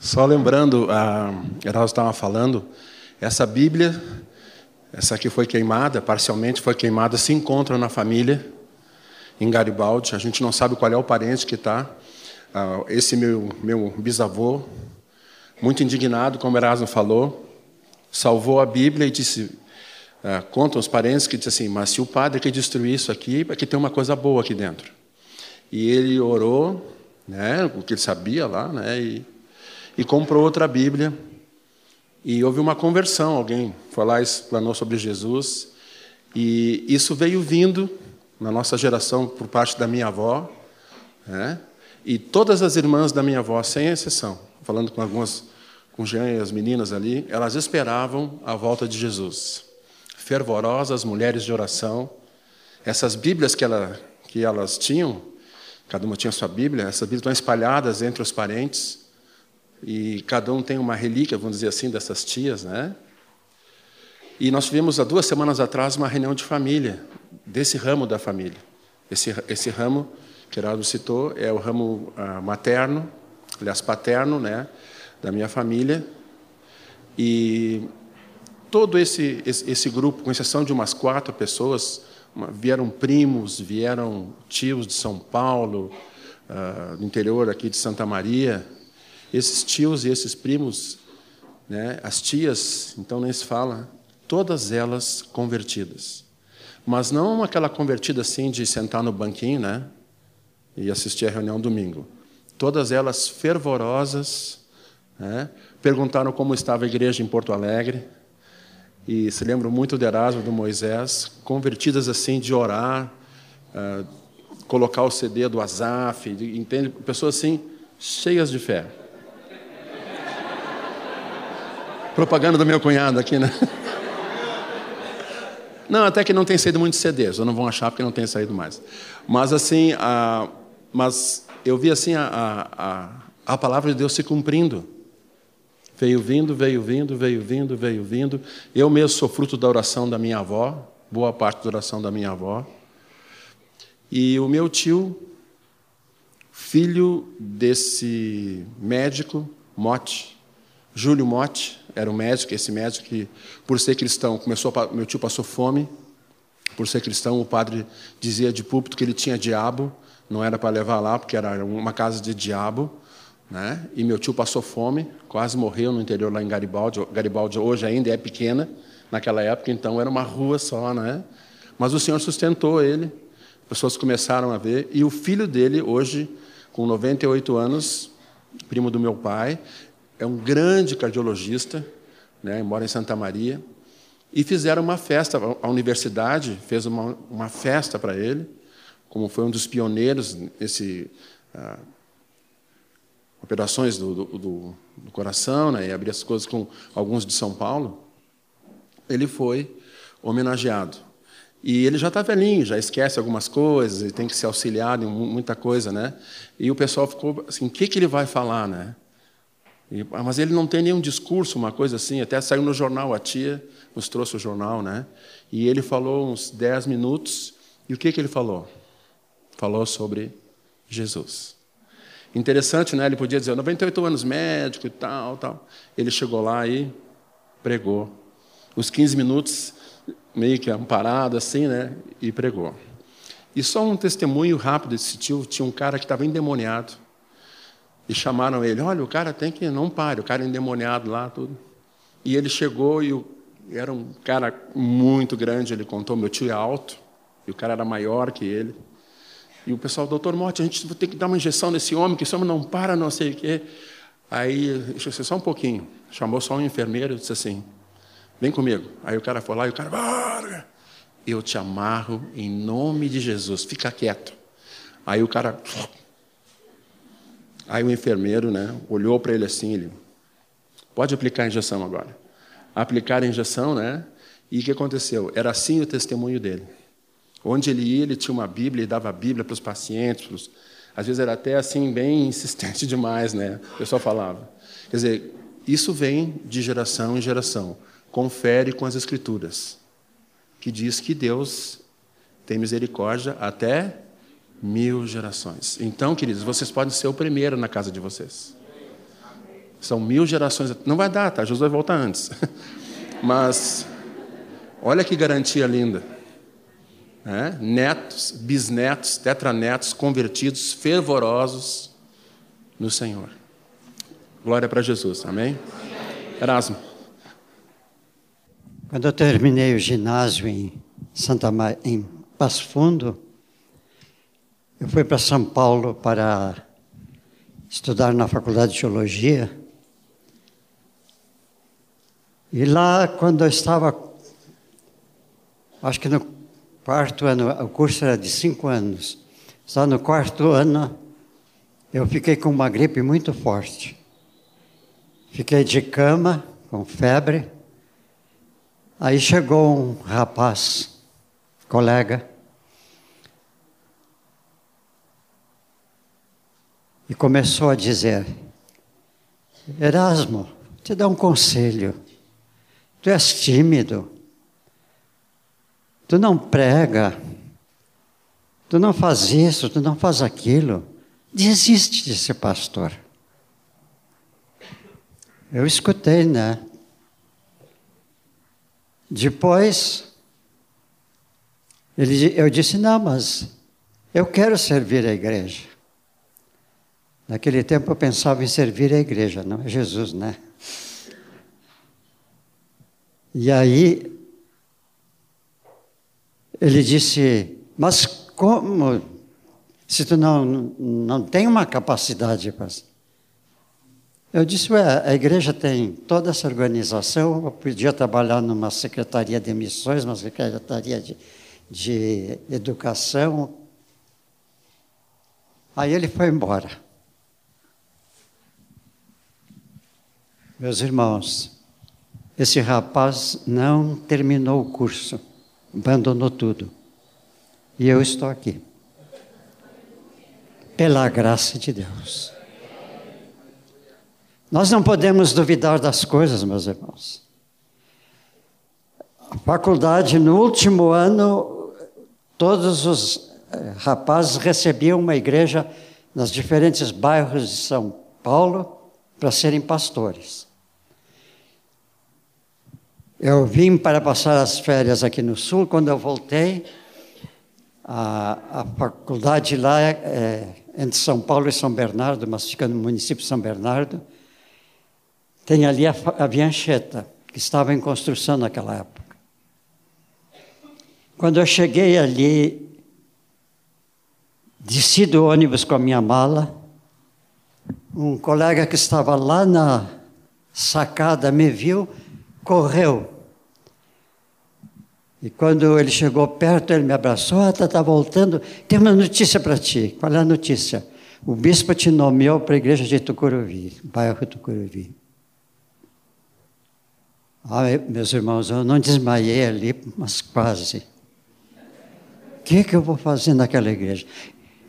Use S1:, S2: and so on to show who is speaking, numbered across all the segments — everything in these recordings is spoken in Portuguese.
S1: Só lembrando, a Geraldo estava falando, essa Bíblia, essa que foi queimada, parcialmente foi queimada, se encontra na família, em Garibaldi. A gente não sabe qual é o parente que está. Ah, esse meu, meu bisavô, muito indignado, como Erasmo falou, salvou a Bíblia e disse, ah, contam os parentes que disse assim, mas se o padre que destruir isso aqui, é que tem uma coisa boa aqui dentro. E ele orou, né, o que ele sabia lá, né, e, e comprou outra Bíblia. E houve uma conversão, alguém foi lá e explanou sobre Jesus. E isso veio vindo na nossa geração por parte da minha avó, né? E todas as irmãs da minha avó, sem exceção, falando com algumas, com Jean e as meninas ali, elas esperavam a volta de Jesus. Fervorosas, mulheres de oração. Essas Bíblias que, ela, que elas tinham, cada uma tinha sua Bíblia, essas Bíblias estão espalhadas entre os parentes, e cada um tem uma relíquia, vamos dizer assim, dessas tias, né? E nós tivemos há duas semanas atrás uma reunião de família, desse ramo da família. Esse, esse ramo que Geraldo citou é o ramo ah, materno, aliás, paterno, né, da minha família. E todo esse, esse, grupo, com exceção de umas quatro pessoas, vieram primos, vieram tios de São Paulo, uh, do interior aqui de Santa Maria. Esses tios e esses primos, né, as tias, então nem se fala, todas elas convertidas. Mas não aquela convertida assim de sentar no banquinho, né? E assistir a reunião domingo. Todas elas fervorosas, né? perguntaram como estava a igreja em Porto Alegre. E se lembram muito de Erasmo, do Moisés, convertidas assim de orar, uh, colocar o CD do Azaf, entende? Pessoas assim, cheias de fé. Propaganda do meu cunhado aqui, né? Não, até que não tem saído muitos CDs, ou não vão achar porque não tem saído mais. Mas assim, a, mas eu vi assim a, a, a palavra de Deus se cumprindo. Veio vindo, veio vindo, veio vindo, veio vindo. Eu mesmo sou fruto da oração da minha avó, boa parte da oração da minha avó. E o meu tio, filho desse médico, Mote, Júlio Mote, era um médico, esse médico que, por ser cristão, começou, meu tio passou fome, por ser cristão, o padre dizia de púlpito que ele tinha diabo, não era para levar lá, porque era uma casa de diabo, né? E meu tio passou fome, quase morreu no interior lá em Garibaldi. Garibaldi hoje ainda é pequena, naquela época, então era uma rua só, né? Mas o Senhor sustentou ele, pessoas começaram a ver, e o filho dele, hoje, com 98 anos, primo do meu pai, é um grande cardiologista, né, mora em Santa Maria, e fizeram uma festa. A universidade fez uma, uma festa para ele, como foi um dos pioneiros nesse ah, operações do, do, do, coração, né, e abrir as coisas com alguns de São Paulo. Ele foi homenageado. E ele já está velhinho, já esquece algumas coisas, ele tem que ser auxiliado em muita coisa, né? E o pessoal ficou assim, o que, que ele vai falar, né? E, mas ele não tem nenhum discurso, uma coisa assim. Até saiu no jornal, a tia nos trouxe o jornal, né? E ele falou uns 10 minutos. E o que, que ele falou? Falou sobre Jesus. Interessante, né? Ele podia dizer 98 anos médico e tal, tal. Ele chegou lá e pregou. Os 15 minutos, meio que amparado assim, né? E pregou. E só um testemunho rápido desse tio: tinha um cara que estava endemoniado e chamaram ele, olha, o cara tem que, não pare, o cara é endemoniado lá, tudo. E ele chegou e o, era um cara muito grande, ele contou, meu tio é alto, e o cara era maior que ele. E o pessoal, doutor Morte, a gente ter que dar uma injeção nesse homem, que esse homem não para, não sei o quê. Aí, deixa eu só um pouquinho, chamou só um enfermeiro e disse assim, vem comigo. Aí o cara foi lá e o cara, eu te amarro em nome de Jesus, fica quieto. Aí o cara Aí o enfermeiro né, olhou para ele assim, ele, pode aplicar a injeção agora. Aplicar a injeção, né? E o que aconteceu? Era assim o testemunho dele. Onde ele ia, ele tinha uma Bíblia, ele dava a Bíblia para os pacientes, para os... às vezes era até assim bem insistente demais, né? O pessoal falava. Quer dizer, isso vem de geração em geração. Confere com as Escrituras, que diz que Deus tem misericórdia até mil gerações. Então, queridos, vocês podem ser o primeiro na casa de vocês. São mil gerações. Não vai dar, tá? Jesus vai voltar antes. Mas olha que garantia linda. É? Netos, bisnetos, tetranetos convertidos, fervorosos no Senhor. Glória para Jesus. Amém? Erasmo.
S2: Quando eu terminei o ginásio em Santa em Passo Fundo, eu fui para São Paulo para estudar na Faculdade de Geologia. E lá, quando eu estava, acho que no quarto ano, o curso era de cinco anos, só no quarto ano, eu fiquei com uma gripe muito forte. Fiquei de cama, com febre. Aí chegou um rapaz, colega, e começou a dizer: Erasmo, te dá um conselho. Tu és tímido. Tu não prega. Tu não faz isso, tu não faz aquilo. Desiste de ser pastor. Eu escutei, né? Depois, ele, eu disse: não, mas eu quero servir a igreja. Naquele tempo eu pensava em servir a igreja, não é Jesus, né? E aí, ele disse: Mas como? Se tu não, não tem uma capacidade para. Eu disse: Ué, a igreja tem toda essa organização, eu podia trabalhar numa secretaria de missões, uma secretaria de, de educação. Aí ele foi embora. Meus irmãos, esse rapaz não terminou o curso, abandonou tudo. E eu estou aqui. Pela graça de Deus. Nós não podemos duvidar das coisas, meus irmãos. A faculdade, no último ano, todos os eh, rapazes recebiam uma igreja nos diferentes bairros de São Paulo para serem pastores. Eu vim para passar as férias aqui no Sul. Quando eu voltei, a, a faculdade lá é, é, entre São Paulo e São Bernardo, mas fica no município de São Bernardo, tem ali a, a Biancheta, que estava em construção naquela época. Quando eu cheguei ali, desci do ônibus com a minha mala, um colega que estava lá na sacada me viu correu. E quando ele chegou perto, ele me abraçou. Ah, está tá voltando. Tem uma notícia para ti. Qual é a notícia? O bispo te nomeou para a igreja de Tucuruvi, bairro Tucuruvi. Ah, meus irmãos, eu não desmaiei ali, mas quase. O que, que eu vou fazer naquela igreja?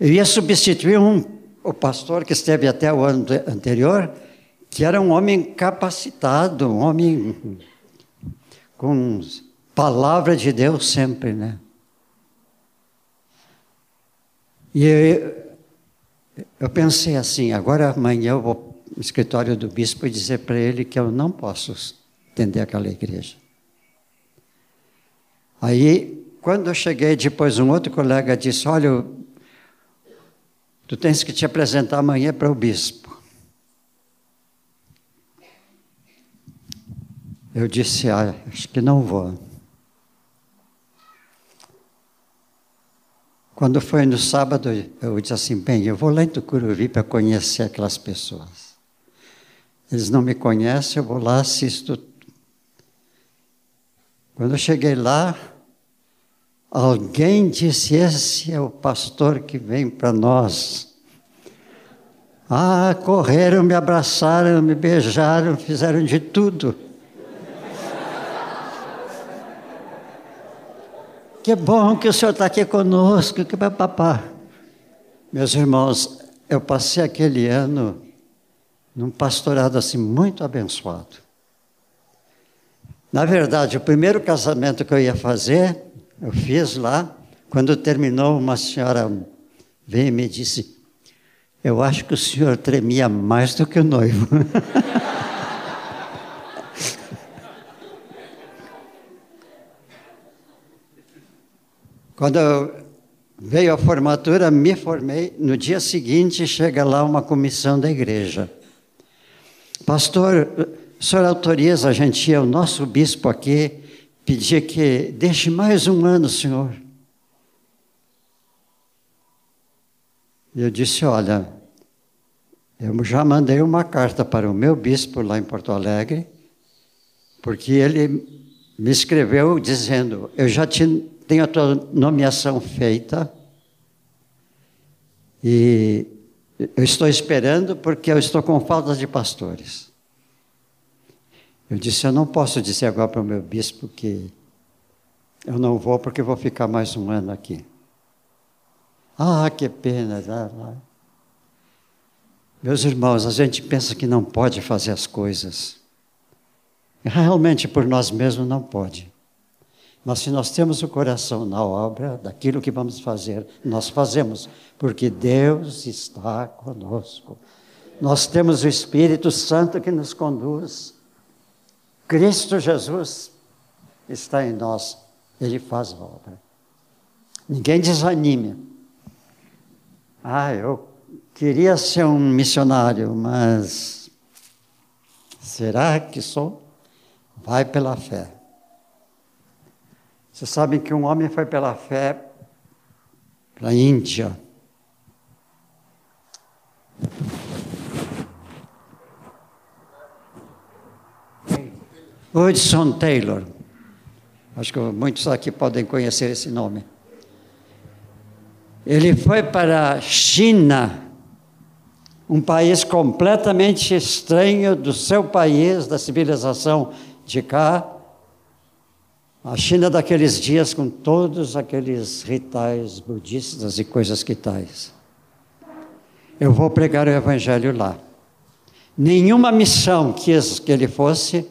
S2: Eu ia substituir um, o pastor que esteve até o ano anterior, que era um homem capacitado, um homem com palavra de Deus sempre, né? E eu, eu pensei assim, agora amanhã eu vou no escritório do bispo e dizer para ele que eu não posso atender aquela igreja. Aí, quando eu cheguei, depois um outro colega disse, olha, tu tens que te apresentar amanhã para o bispo. Eu disse, ah, acho que não vou. Quando foi no sábado, eu disse assim, bem, eu vou lá em Tucuruvi para conhecer aquelas pessoas. Eles não me conhecem, eu vou lá, assisto. Quando eu cheguei lá, alguém disse, esse é o pastor que vem para nós. Ah, correram, me abraçaram, me beijaram, fizeram de tudo. Que bom que o senhor está aqui conosco, que papá. Meus irmãos, eu passei aquele ano num pastorado assim muito abençoado. Na verdade, o primeiro casamento que eu ia fazer, eu fiz lá. Quando terminou, uma senhora veio e me disse: Eu acho que o senhor tremia mais do que o noivo. Quando veio a formatura, me formei. No dia seguinte, chega lá uma comissão da igreja. Pastor, o senhor autoriza a gente ir ao nosso bispo aqui, pedir que deixe mais um ano, senhor. Eu disse: Olha, eu já mandei uma carta para o meu bispo lá em Porto Alegre, porque ele me escreveu dizendo: Eu já te tenho a tua nomeação feita e eu estou esperando porque eu estou com falta de pastores. Eu disse: Eu não posso dizer agora para o meu bispo que eu não vou porque vou ficar mais um ano aqui. Ah, que pena. Meus irmãos, a gente pensa que não pode fazer as coisas. Realmente por nós mesmos não pode. Mas se nós temos o coração na obra daquilo que vamos fazer, nós fazemos, porque Deus está conosco. Nós temos o Espírito Santo que nos conduz. Cristo Jesus está em nós, ele faz a obra. Ninguém desanime. Ah, eu queria ser um missionário, mas será que sou? Vai pela fé. Vocês sabem que um homem foi pela fé para a Índia. Hudson Taylor. Acho que muitos aqui podem conhecer esse nome. Ele foi para a China, um país completamente estranho do seu país, da civilização de cá, a China daqueles dias com todos aqueles rituais budistas e coisas que tais. Eu vou pregar o evangelho lá. Nenhuma missão quis que ele fosse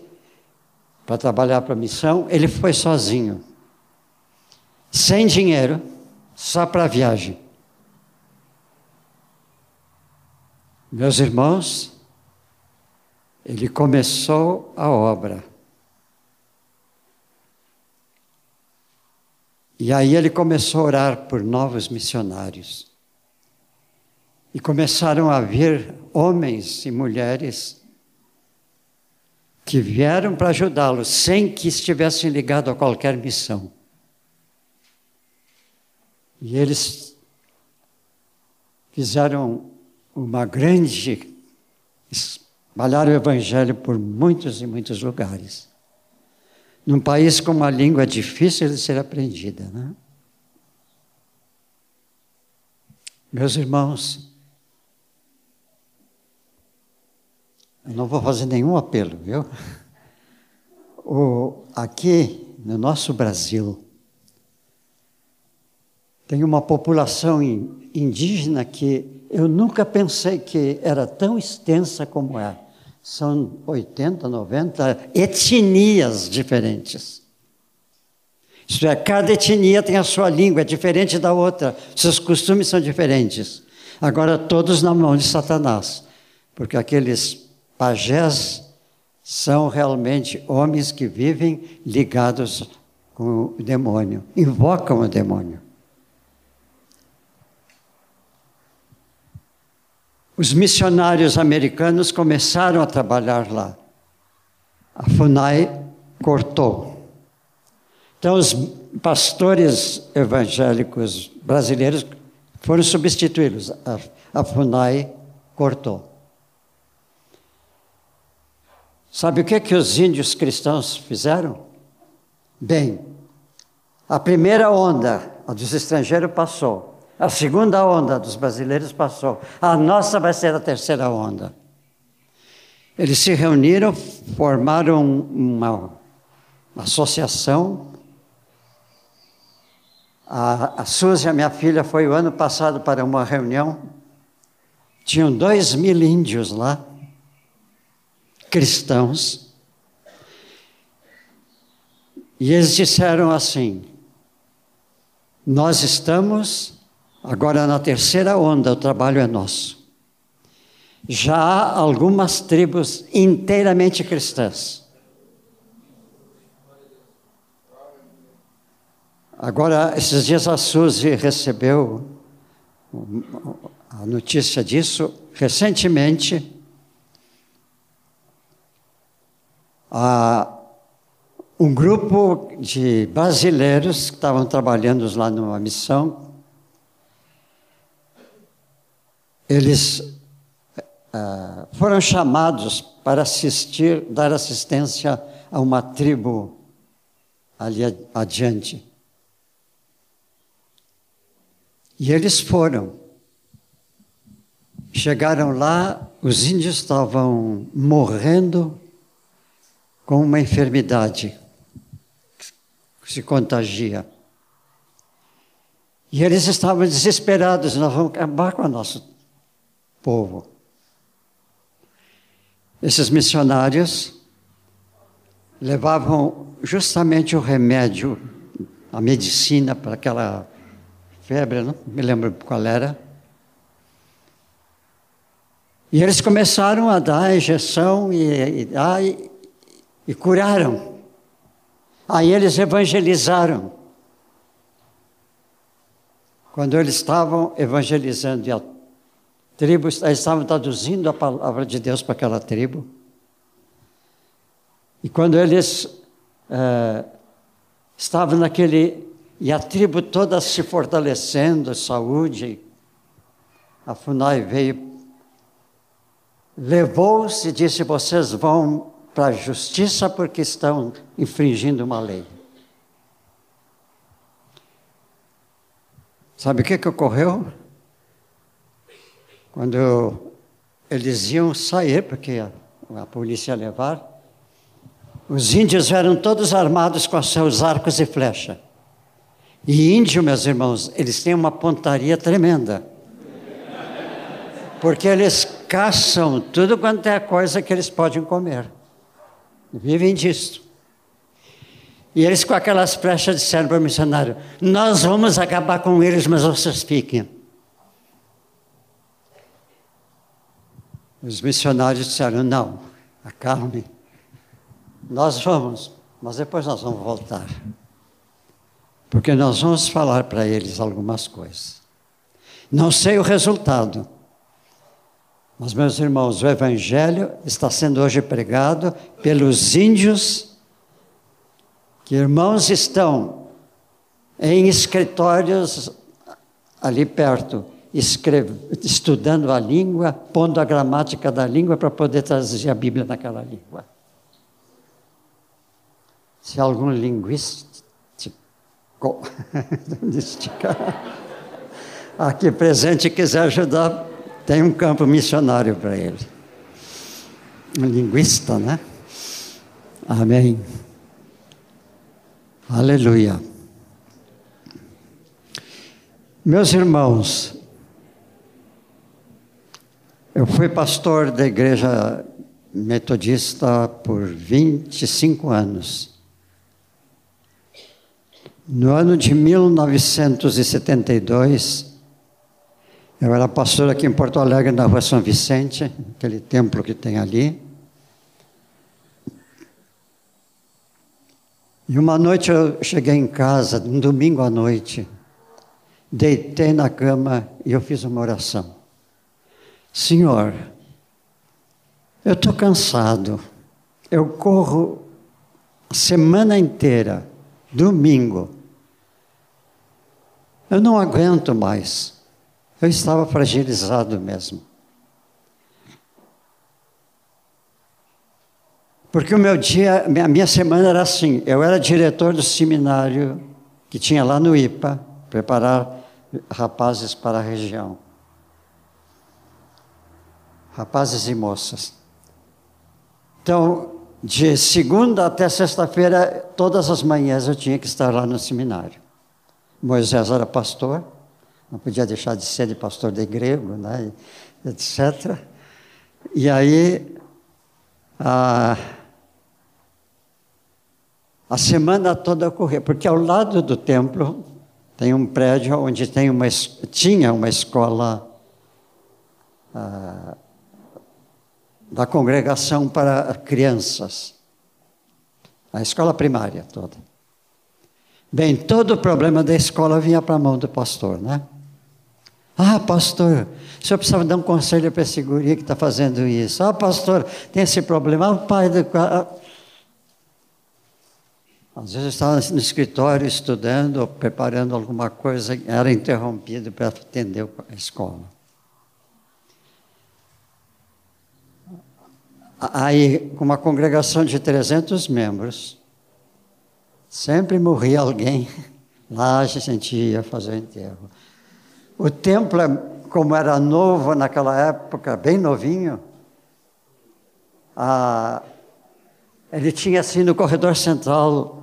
S2: para trabalhar para a missão, ele foi sozinho. Sem dinheiro, só para a viagem. Meus irmãos, ele começou a obra. E aí ele começou a orar por novos missionários. E começaram a vir homens e mulheres que vieram para ajudá-lo sem que estivessem ligados a qualquer missão. E eles fizeram uma grande. espalharam o evangelho por muitos e muitos lugares num país com uma língua difícil de ser aprendida. Né? Meus irmãos, eu não vou fazer nenhum apelo, viu? O, aqui no nosso Brasil, tem uma população indígena que eu nunca pensei que era tão extensa como é são 80, 90 etnias diferentes. Isto é, cada etnia tem a sua língua, é diferente da outra, seus costumes são diferentes. Agora, todos na mão de Satanás, porque aqueles pajés são realmente homens que vivem ligados com o demônio, invocam o demônio. Os missionários americanos começaram a trabalhar lá. A FUNAI cortou. Então, os pastores evangélicos brasileiros foram substituídos. A, FUNAI cortou. Sabe o que, que os índios cristãos fizeram? Bem, a primeira onda a dos estrangeiros passou. A segunda onda dos brasileiros passou. A nossa vai ser a terceira onda. Eles se reuniram, formaram uma, uma associação. A, a Suzy, a minha filha, foi o ano passado para uma reunião. Tinham dois mil índios lá, cristãos. E eles disseram assim: Nós estamos Agora, na terceira onda, o trabalho é nosso. já há algumas tribos inteiramente cristãs. Agora, esses dias a Suzy recebeu a notícia disso recentemente. um grupo de brasileiros que estavam trabalhando lá numa missão, eles uh, foram chamados para assistir, dar assistência a uma tribo ali adiante. E eles foram. Chegaram lá, os índios estavam morrendo com uma enfermidade que se contagia. E eles estavam desesperados, nós vamos acabar com o nosso povo. Esses missionários levavam justamente o remédio, a medicina para aquela febre, não me lembro qual era. E eles começaram a dar a injeção e, e, e, e curaram. Aí eles evangelizaram. Quando eles estavam evangelizando e tribo, estavam traduzindo a palavra de Deus para aquela tribo. E quando eles uh, estavam naquele e a tribo toda se fortalecendo, saúde. A FUNAI veio, levou-se e disse: vocês vão para a justiça porque estão infringindo uma lei. Sabe o que, que ocorreu? Quando eles iam sair, porque a, polícia ia levar, os índios eram todos armados com seus arcos e flechas. E índio, meus irmãos, eles têm uma pontaria tremenda. Porque eles caçam tudo quanto é coisa que eles podem comer. Vivem disso. E eles, com aquelas flechas, disseram para o missionário: Nós vamos acabar com eles, mas vocês fiquem. Os missionários disseram: Não, acalme. Nós vamos, mas depois nós vamos voltar porque nós vamos falar para eles algumas coisas. Não sei o resultado, mas, meus irmãos, o Evangelho está sendo hoje pregado pelos índios, que irmãos estão em escritórios ali perto, estudando a língua, pondo a gramática da língua para poder traduzir a Bíblia naquela língua. Se algum linguista Aqui presente quiser ajudar, tem um campo missionário para ele. Um linguista, né? Amém. Aleluia. Meus irmãos, eu fui pastor da igreja metodista por 25 anos. No ano de 1972, eu era pastor aqui em Porto Alegre, na rua São Vicente, aquele templo que tem ali. E uma noite eu cheguei em casa, um domingo à noite, deitei na cama e eu fiz uma oração. Senhor, eu estou cansado, eu corro a semana inteira, domingo, eu não aguento mais. Eu estava fragilizado mesmo. Porque o meu dia, a minha semana era assim: eu era diretor do seminário que tinha lá no IPA, preparar rapazes para a região. Rapazes e moças. Então, de segunda até sexta-feira, todas as manhãs eu tinha que estar lá no seminário. Moisés era pastor, não podia deixar de ser de pastor de grego, né, etc. E aí, a, a semana toda ocorria, porque ao lado do templo tem um prédio onde tem uma, tinha uma escola uh, da congregação para crianças. A escola primária toda. Bem, todo o problema da escola vinha para a mão do pastor, né? Ah, pastor, o senhor precisava dar um conselho para esse guri que está fazendo isso. Ah, pastor, tem esse problema. Ah, pai do. Às vezes eu estava no escritório estudando, ou preparando alguma coisa, era interrompido para atender a escola. Aí, com uma congregação de 300 membros, sempre morria alguém. Lá a gente ia fazer o enterro. O templo, como era novo naquela época, bem novinho, a, ele tinha assim no corredor central,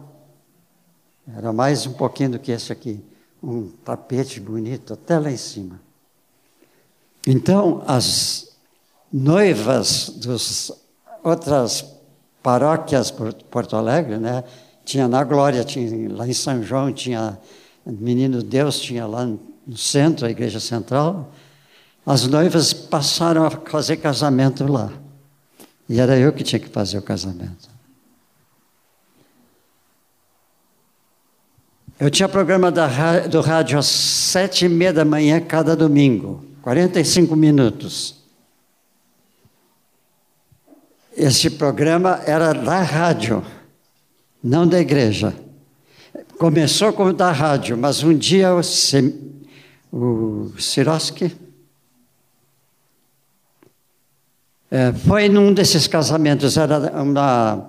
S2: era mais um pouquinho do que esse aqui, um tapete bonito até lá em cima. Então, as noivas dos outras paróquias por Porto Alegre, né? Tinha na Glória, tinha lá em São João, tinha Menino Deus, tinha lá no centro, a igreja central. As noivas passaram a fazer casamento lá. E era eu que tinha que fazer o casamento. Eu tinha programa da, do rádio às sete e meia da manhã cada domingo, 45 minutos. Esse programa era da rádio, não da igreja. Começou como da rádio, mas um dia o, o Siroski é, foi num desses casamentos, era uma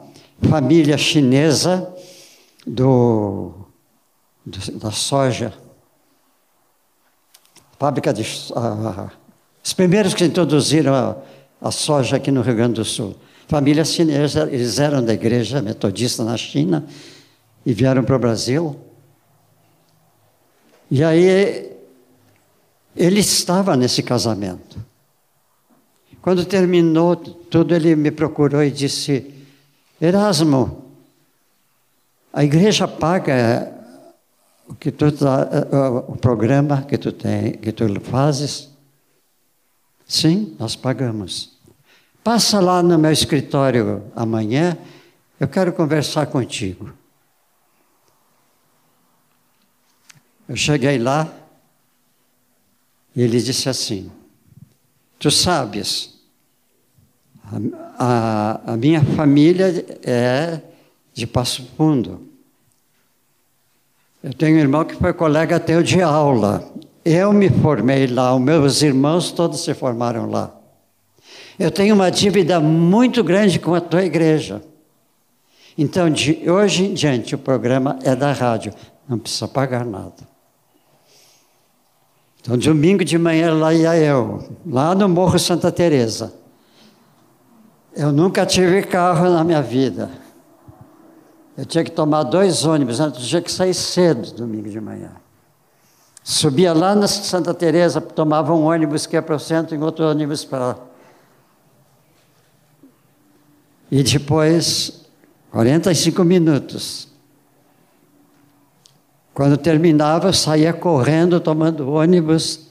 S2: família chinesa do, do da soja, fábrica de. Uh, os primeiros que introduziram a, a soja aqui no Rio Grande do Sul. Família chinesa, eles eram da igreja metodista na China e vieram para o Brasil. E aí ele estava nesse casamento. Quando terminou tudo, ele me procurou e disse: Erasmo, a igreja paga o que tu tá, o programa que tu tem, que tu fazes? Sim, nós pagamos. Passa lá no meu escritório amanhã, eu quero conversar contigo. Eu cheguei lá e ele disse assim: Tu sabes, a, a, a minha família é de Passo Fundo. Eu tenho um irmão que foi colega teu de aula. Eu me formei lá, os meus irmãos todos se formaram lá. Eu tenho uma dívida muito grande com a tua igreja. Então, de hoje em diante, o programa é da rádio, não precisa pagar nada. Então, domingo de manhã lá ia eu, lá no Morro Santa Teresa. Eu nunca tive carro na minha vida. Eu tinha que tomar dois ônibus, antes tinha que sair cedo domingo de manhã. Subia lá na Santa Teresa, tomava um ônibus que ia para o centro e outro ônibus para e depois, 45 minutos. Quando terminava, saía correndo, tomando ônibus,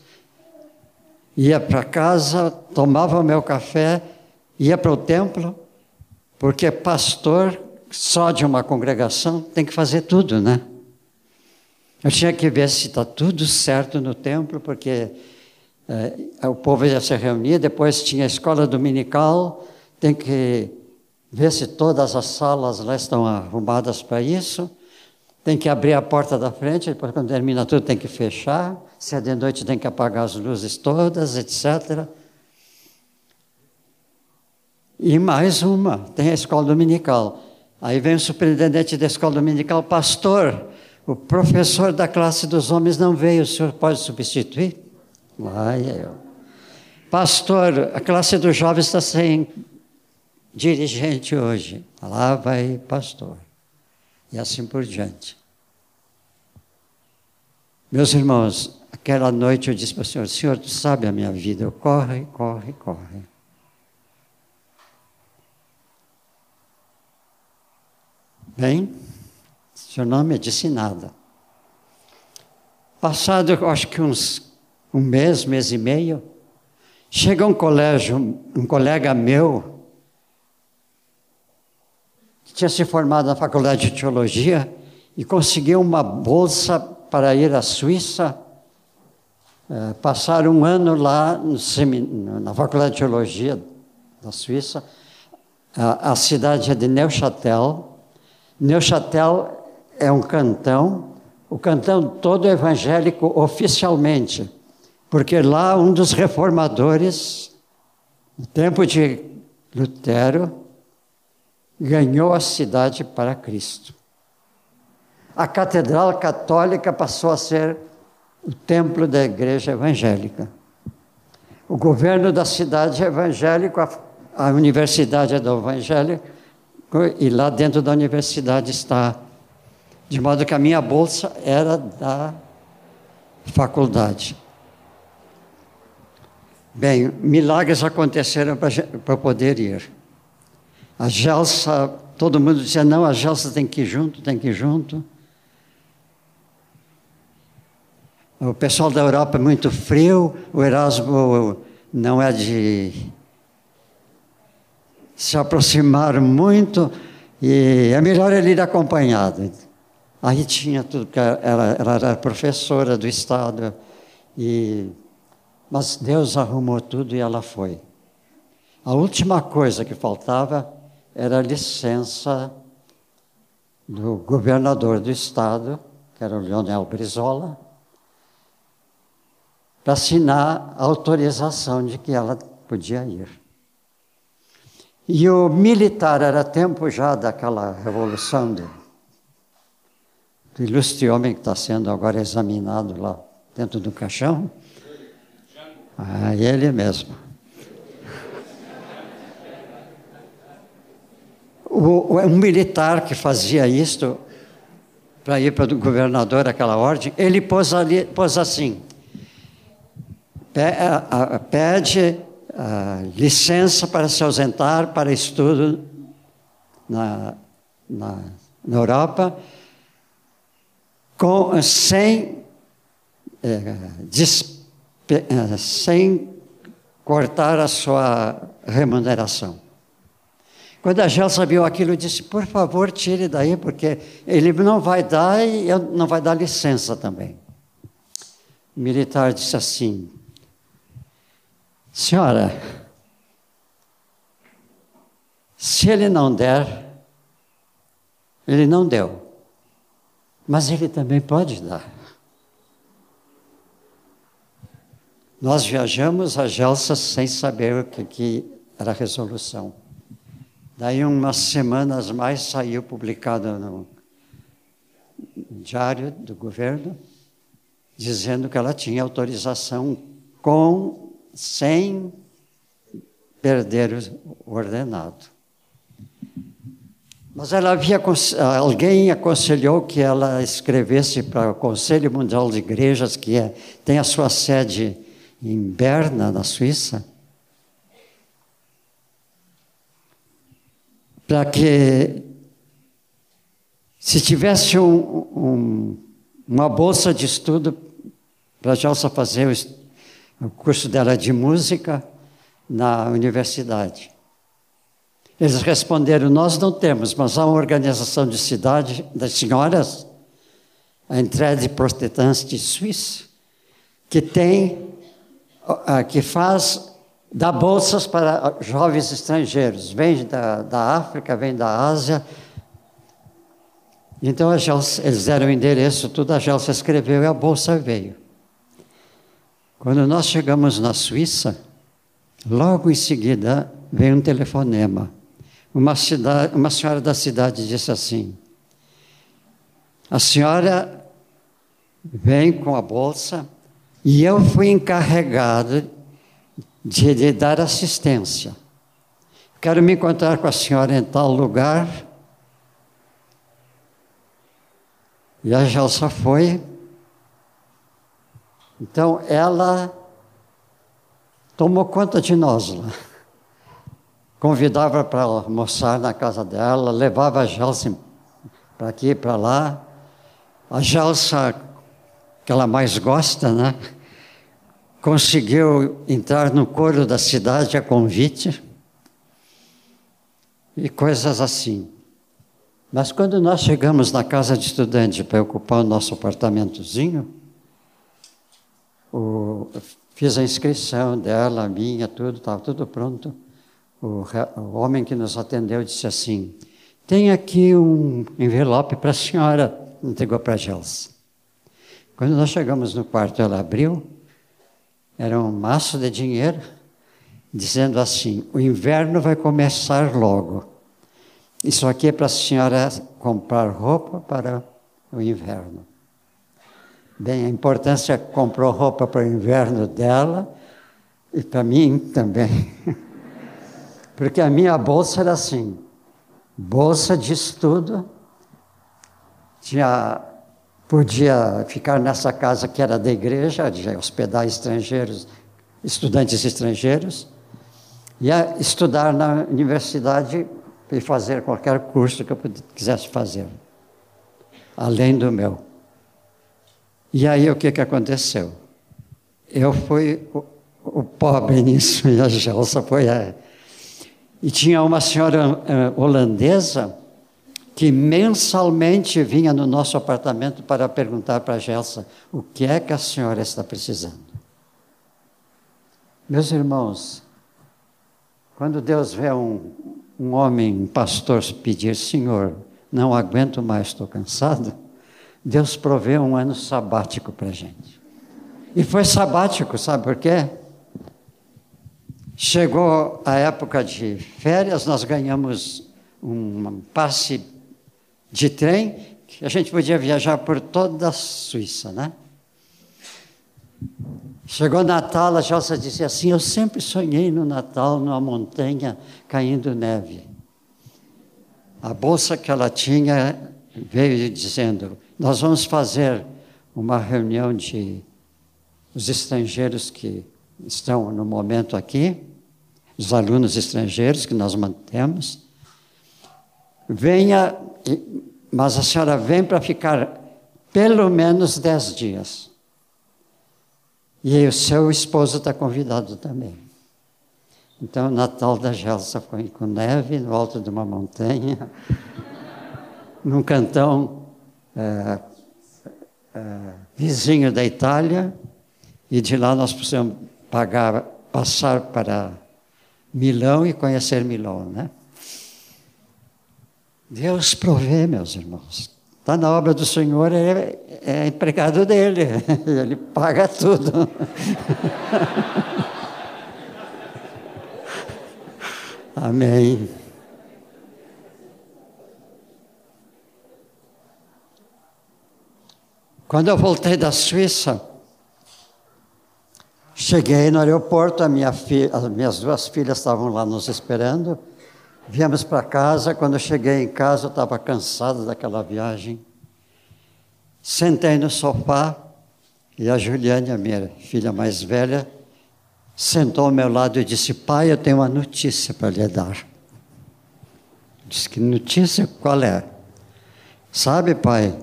S2: ia para casa, tomava meu café, ia para o templo, porque pastor só de uma congregação tem que fazer tudo, né? Eu tinha que ver se está tudo certo no templo, porque é, o povo ia se reunir, depois tinha a escola dominical, tem que ver se todas as salas lá estão arrumadas para isso. Tem que abrir a porta da frente, depois quando termina tudo tem que fechar. Se é de noite tem que apagar as luzes todas, etc. E mais uma, tem a escola dominical. Aí vem o superintendente da escola dominical, pastor, o professor da classe dos homens não veio, o senhor pode substituir? Lá eu. Pastor, a classe dos jovens está sem dirigente hoje, lá vai pastor. E assim por diante. Meus irmãos, aquela noite eu disse para o Senhor: Senhor, tu sabe a minha vida, eu corre, corre, corre. Bem, o Senhor não me disse nada. Passado, acho que uns um mês, mês e meio, chega um colégio, um colega meu, tinha se formado na faculdade de teologia e conseguiu uma bolsa para ir à Suíça, é, passar um ano lá na faculdade de teologia da Suíça. A, a cidade é de Neuchâtel. Neuchâtel é um cantão, o cantão todo evangélico oficialmente, porque lá um dos reformadores, no tempo de Lutero, ganhou a cidade para Cristo. A Catedral Católica passou a ser o templo da Igreja Evangélica. O governo da cidade é evangélico, a, universidade é do Evangelho, e lá dentro da universidade está. De modo que a minha bolsa era da faculdade. Bem, milagres aconteceram para poder ir. A Gelsa, todo mundo dizia, não, a Gelsa tem que ir junto, tem que ir junto. O pessoal da Europa é muito frio, o Erasmo não é de se aproximar muito, e é melhor ele ir acompanhado. Aí tinha tudo, ela, ela era professora do Estado, e, mas Deus arrumou tudo e ela foi. A última coisa que faltava era licença do governador do estado, que era o Leonel Brizola, para assinar a autorização de que ela podia ir. E o militar, era tempo já daquela revolução do, do ilustre homem que está sendo agora examinado lá dentro do caixão. Ah, ele mesmo. O, um militar que fazia isto, para ir para o governador aquela ordem, ele pôs, ali, pôs assim: pede licença para se ausentar para estudo na, na, na Europa, com, sem, é, é, sem cortar a sua remuneração. Quando a Gelsa viu aquilo, disse: Por favor, tire daí, porque ele não vai dar e não vai dar licença também. O militar disse assim: Senhora, se ele não der, ele não deu, mas ele também pode dar. Nós viajamos a Gelsa sem saber o que, que era a resolução. Daí, umas semanas mais, saiu publicado no diário do governo, dizendo que ela tinha autorização com, sem perder o ordenado. Mas ela havia, alguém aconselhou que ela escrevesse para o Conselho Mundial de Igrejas, que é, tem a sua sede em Berna, na Suíça, para que, se tivesse um, um, uma bolsa de estudo para a Gelsa fazer o, o curso dela de música na universidade. Eles responderam: Nós não temos, mas há uma organização de cidade das senhoras, a Entrade Protestante Suíça, que tem, que faz dá bolsas para jovens estrangeiros, vem da, da África, vem da Ásia. Então Gelsa, eles deram o endereço, tudo a Gelsa escreveu e a bolsa veio. Quando nós chegamos na Suíça, logo em seguida veio um telefonema. Uma, cidade, uma senhora da cidade disse assim: A senhora vem com a bolsa e eu fui encarregado de lhe dar assistência. Quero me encontrar com a senhora em tal lugar. E a Gelsa foi. Então ela tomou conta de nós lá. Convidava para almoçar na casa dela, levava a Gelsa para aqui e para lá. A Gelsa, que ela mais gosta, né? Conseguiu entrar no coro da cidade a convite e coisas assim. Mas quando nós chegamos na casa de estudante para ocupar o nosso apartamentozinho, o, fiz a inscrição dela, minha, tudo, estava tudo pronto. O, o homem que nos atendeu disse assim: tem aqui um envelope para a senhora, entregou para a Gelsa. Quando nós chegamos no quarto, ela abriu, era um maço de dinheiro, dizendo assim: o inverno vai começar logo. Isso aqui é para a senhora comprar roupa para o inverno. Bem, a importância comprou roupa para o inverno dela e para mim também. Porque a minha bolsa era assim, bolsa de estudo, tinha, podia ficar nessa casa que era da igreja, de hospedar estrangeiros, estudantes estrangeiros, e estudar na universidade e fazer qualquer curso que eu quisesse fazer, além do meu. E aí o que, que aconteceu? Eu fui o, o pobre nisso e a Gelsa foi a. E tinha uma senhora uh, holandesa que mensalmente vinha no nosso apartamento para perguntar para a Gelsa o que é que a senhora está precisando. Meus irmãos, quando Deus vê um, um homem, um pastor, pedir: Senhor, não aguento mais, estou cansado, Deus provê um ano sabático para a gente. E foi sabático, sabe por quê? Chegou a época de férias, nós ganhamos um passe de trem, a gente podia viajar por toda a Suíça, né? Chegou Natal, a Jossa disse assim: Eu sempre sonhei no Natal, numa montanha caindo neve. A bolsa que ela tinha veio dizendo: Nós vamos fazer uma reunião de os estrangeiros que estão no momento aqui, os alunos estrangeiros que nós mantemos. Venha, mas a senhora vem para ficar pelo menos dez dias. E o seu esposo está convidado também. Então, o Natal da Gelsa foi com neve no alto de uma montanha, num cantão é, é, vizinho da Itália, e de lá nós precisamos pagar, passar para Milão e conhecer Milão, né? Deus provê, meus irmãos. Está na obra do Senhor, é, é empregado dele, ele paga tudo. Amém. Quando eu voltei da Suíça, cheguei no aeroporto, minha as minhas duas filhas estavam lá nos esperando. Viemos para casa, quando eu cheguei em casa, eu estava cansado daquela viagem. Sentei no sofá e a Juliane, a minha filha mais velha, sentou ao meu lado e disse: Pai, eu tenho uma notícia para lhe dar. Disse: Que notícia? Qual é? Sabe, pai,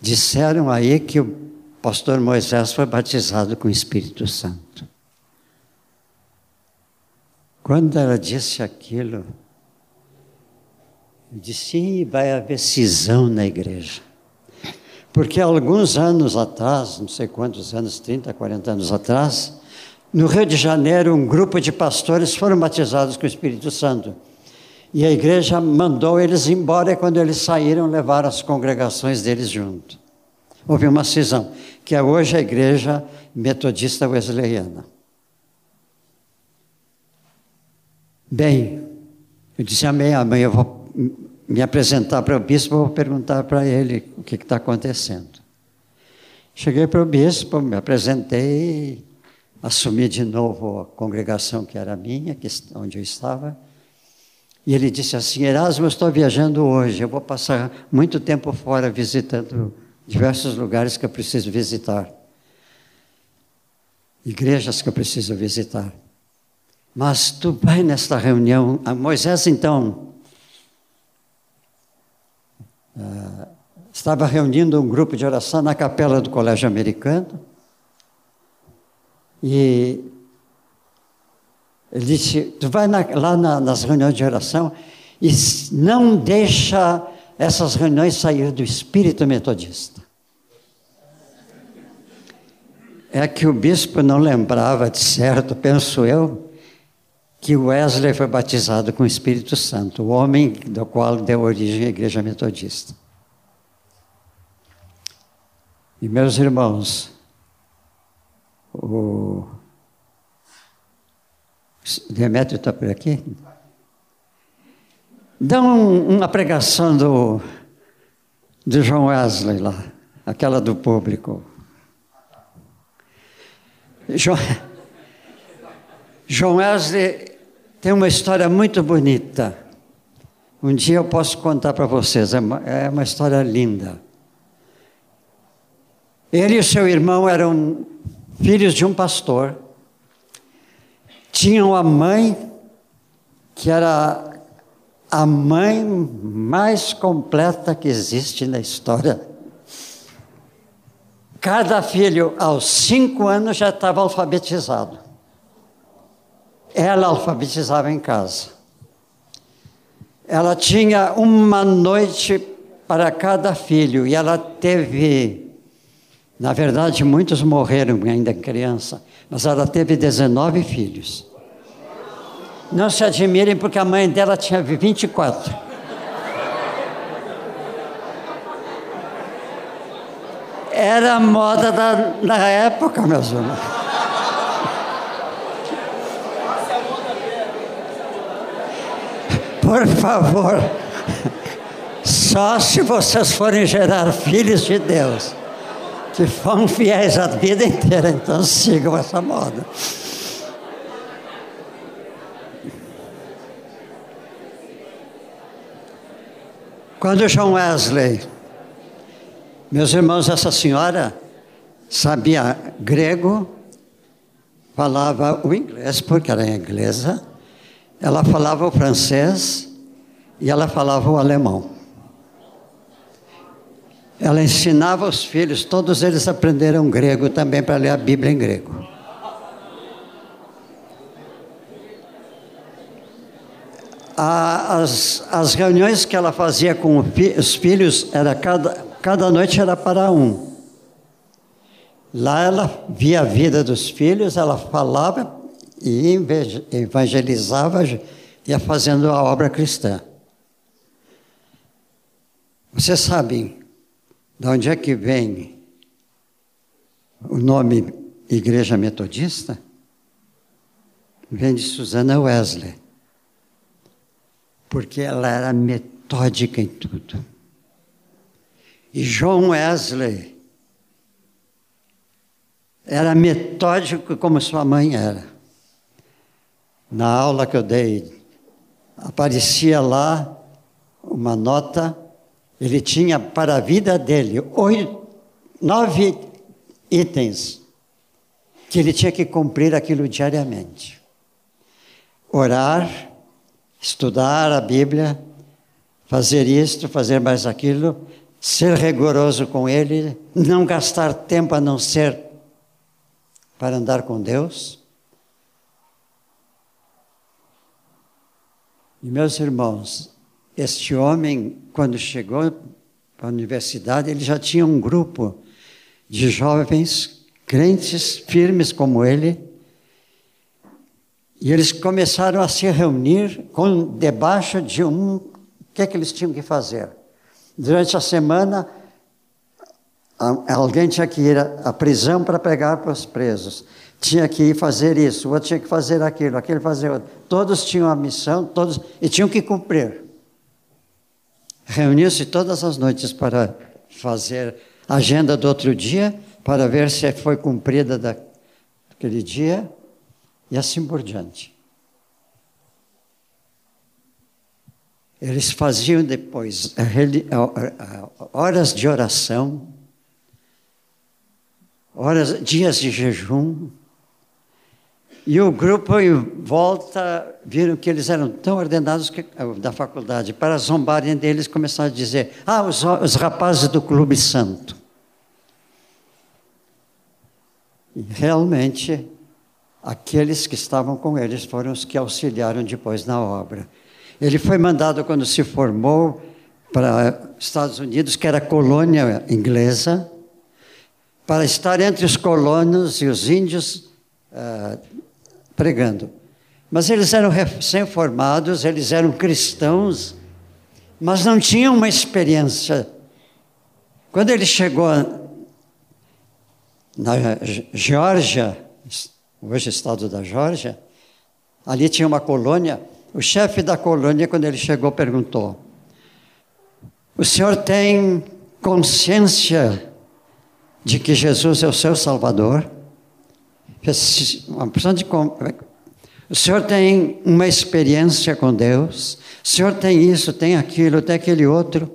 S2: disseram aí que o pastor Moisés foi batizado com o Espírito Santo. Quando ela disse aquilo, disse, vai haver cisão na igreja. Porque alguns anos atrás, não sei quantos anos, 30, 40 anos atrás, no Rio de Janeiro, um grupo de pastores foram batizados com o Espírito Santo. E a igreja mandou eles embora e quando eles saíram, levaram as congregações deles junto. Houve uma cisão, que é hoje a igreja metodista wesleyana. Bem, eu disse amém, amanhã eu vou me apresentar para o bispo, vou perguntar para ele o que está acontecendo. Cheguei para o bispo, me apresentei, assumi de novo a congregação que era minha, que, onde eu estava. E ele disse assim: Erasmo, eu estou viajando hoje, eu vou passar muito tempo fora visitando diversos lugares que eu preciso visitar, igrejas que eu preciso visitar. Mas tu vai nesta reunião. A Moisés, então, Uh, estava reunindo um grupo de oração na capela do Colégio Americano e ele disse: Tu vai na, lá na, nas reuniões de oração e não deixa essas reuniões saíram do espírito metodista. É que o bispo não lembrava de certo, penso eu, que Wesley foi batizado com o Espírito Santo, o homem do qual deu origem à igreja metodista. E meus irmãos, o Demétrio está por aqui? Dá um, uma pregação do, do João Wesley lá, aquela do público. João, João Wesley tem uma história muito bonita. Um dia eu posso contar para vocês, é uma, é uma história linda. Ele e seu irmão eram filhos de um pastor. Tinham a mãe, que era a mãe mais completa que existe na história. Cada filho, aos cinco anos, já estava alfabetizado. Ela alfabetizava em casa. Ela tinha uma noite para cada filho e ela teve, na verdade, muitos morreram ainda criança, mas ela teve 19 filhos. Não se admirem porque a mãe dela tinha 24. Era moda da, da época, meus irmãos. Por favor, só se vocês forem gerar filhos de Deus, que vão fiéis a vida inteira, então sigam essa moda. Quando John Wesley, meus irmãos, essa senhora sabia grego, falava o inglês, porque era inglesa, ela falava o francês e ela falava o alemão. Ela ensinava os filhos, todos eles aprenderam grego também para ler a Bíblia em grego. as, as reuniões que ela fazia com os filhos, era cada, cada noite era para um. Lá ela via a vida dos filhos, ela falava e evangelizava, ia fazendo a obra cristã. Vocês sabem de onde é que vem o nome Igreja Metodista? Vem de Susana Wesley porque ela era metódica em tudo. E John Wesley era metódico como sua mãe era. Na aula que eu dei, aparecia lá uma nota, ele tinha para a vida dele oito, nove itens que ele tinha que cumprir aquilo diariamente. Orar, estudar a Bíblia, fazer isto, fazer mais aquilo, ser rigoroso com Ele, não gastar tempo a não ser para andar com Deus. E meus irmãos, este homem, quando chegou para a universidade, ele já tinha um grupo de jovens crentes firmes como ele, e eles começaram a se reunir com debaixo de um. O que é que eles tinham que fazer? Durante a semana, alguém tinha que ir à prisão para pegar para os presos. Tinha que ir fazer isso, o outro tinha que fazer aquilo, aquele fazer outro. Todos tinham a missão, todos e tinham que cumprir. Reuniu-se todas as noites para fazer a agenda do outro dia, para ver se foi cumprida daquele dia e assim por diante. Eles faziam depois horas de oração, horas, dias de jejum, e o grupo em volta viram que eles eram tão ordenados que, da faculdade, para zombarem deles, começaram a dizer: Ah, os, os rapazes do Clube Santo. E realmente Aqueles que estavam com eles foram os que auxiliaram depois na obra. Ele foi mandado, quando se formou, para Estados Unidos, que era colônia inglesa, para estar entre os colonos e os índios uh, pregando. Mas eles eram recém-formados, eles eram cristãos, mas não tinham uma experiência. Quando ele chegou na Geórgia, hoje estado da Geórgia, ali tinha uma colônia. O chefe da colônia, quando ele chegou, perguntou: O senhor tem consciência de que Jesus é o seu Salvador? Uma pessoa de o senhor tem uma experiência com Deus? O senhor tem isso, tem aquilo, tem aquele outro?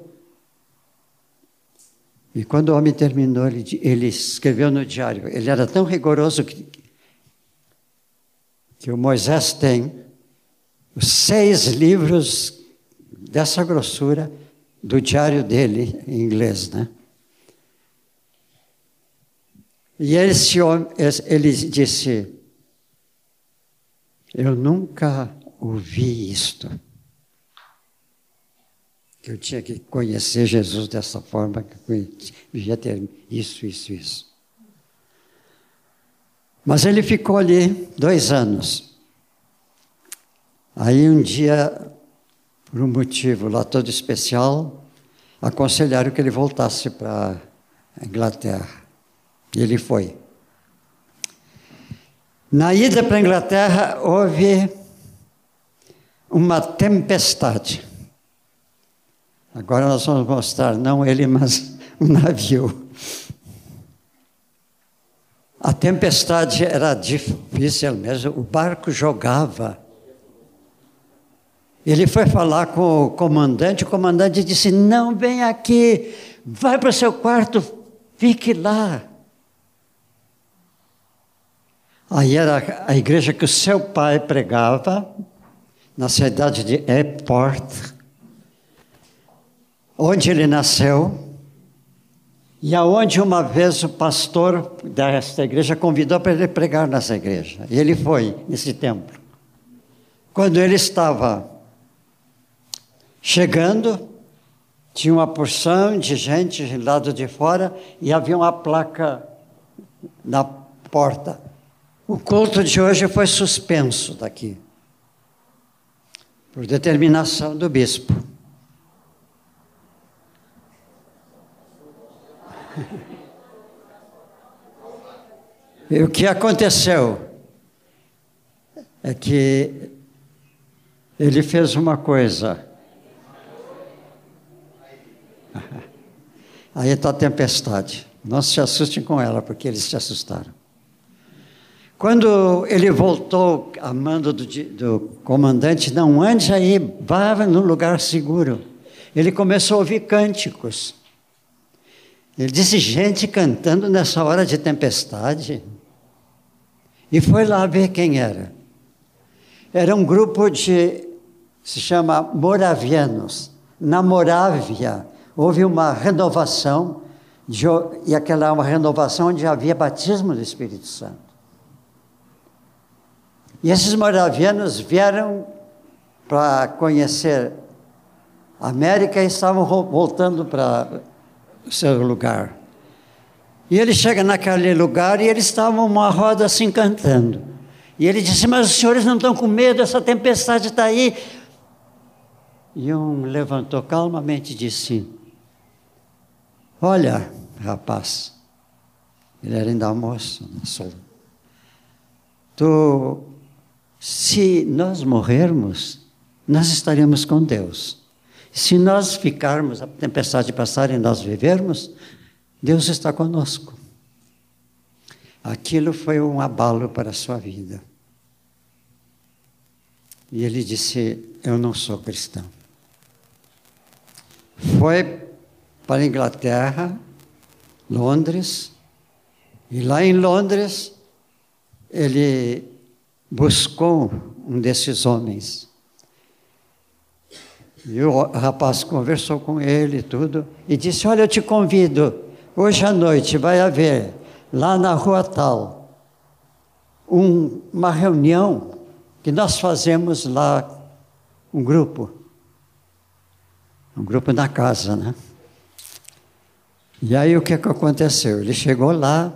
S2: E quando o homem terminou, ele, ele escreveu no diário. Ele era tão rigoroso que, que o Moisés tem os seis livros dessa grossura do diário dele em inglês, né? E esse homem, ele disse: Eu nunca ouvi isto. Que eu tinha que conhecer Jesus dessa forma, que eu devia ter isso, isso, isso. Mas ele ficou ali dois anos. Aí um dia, por um motivo lá todo especial, aconselharam que ele voltasse para a Inglaterra. E ele foi. Na ida para a Inglaterra houve uma tempestade. Agora nós vamos mostrar, não ele, mas um navio. A tempestade era difícil mesmo, o barco jogava. Ele foi falar com o comandante, o comandante disse: Não, vem aqui, vai para seu quarto, fique lá. Aí era a igreja que o seu pai pregava, na cidade de Eport, onde ele nasceu, e aonde uma vez o pastor desta igreja convidou para ele pregar nessa igreja. E ele foi nesse templo. Quando ele estava chegando, tinha uma porção de gente do lado de fora e havia uma placa na porta o culto de hoje foi suspenso daqui, por determinação do bispo. E o que aconteceu é que ele fez uma coisa. Aí está a tempestade. Não se assustem com ela, porque eles se assustaram. Quando ele voltou a mando do, do comandante, não ande aí, vá no lugar seguro. Ele começou a ouvir cânticos. Ele disse: gente cantando nessa hora de tempestade. E foi lá ver quem era. Era um grupo de, se chama moravianos. Na Morávia houve uma renovação, de, e aquela é uma renovação onde havia batismo do Espírito Santo. E esses moravianos vieram para conhecer a América e estavam voltando para o seu lugar. E ele chega naquele lugar e eles estavam uma roda assim cantando. E ele disse: Mas os senhores não estão com medo, essa tempestade está aí. E um levantou calmamente e disse: Olha, rapaz, ele era ainda moço, tu se nós morrermos, nós estaremos com Deus. Se nós ficarmos, a tempestade passar e nós vivermos, Deus está conosco. Aquilo foi um abalo para a sua vida. E ele disse: Eu não sou cristão. Foi para a Inglaterra, Londres, e lá em Londres, ele buscou um desses homens. E o rapaz conversou com ele e tudo, e disse: Olha, eu te convido, hoje à noite vai haver, lá na rua tal, um, uma reunião que nós fazemos lá, um grupo. um grupo na casa, né? E aí o que, que aconteceu? Ele chegou lá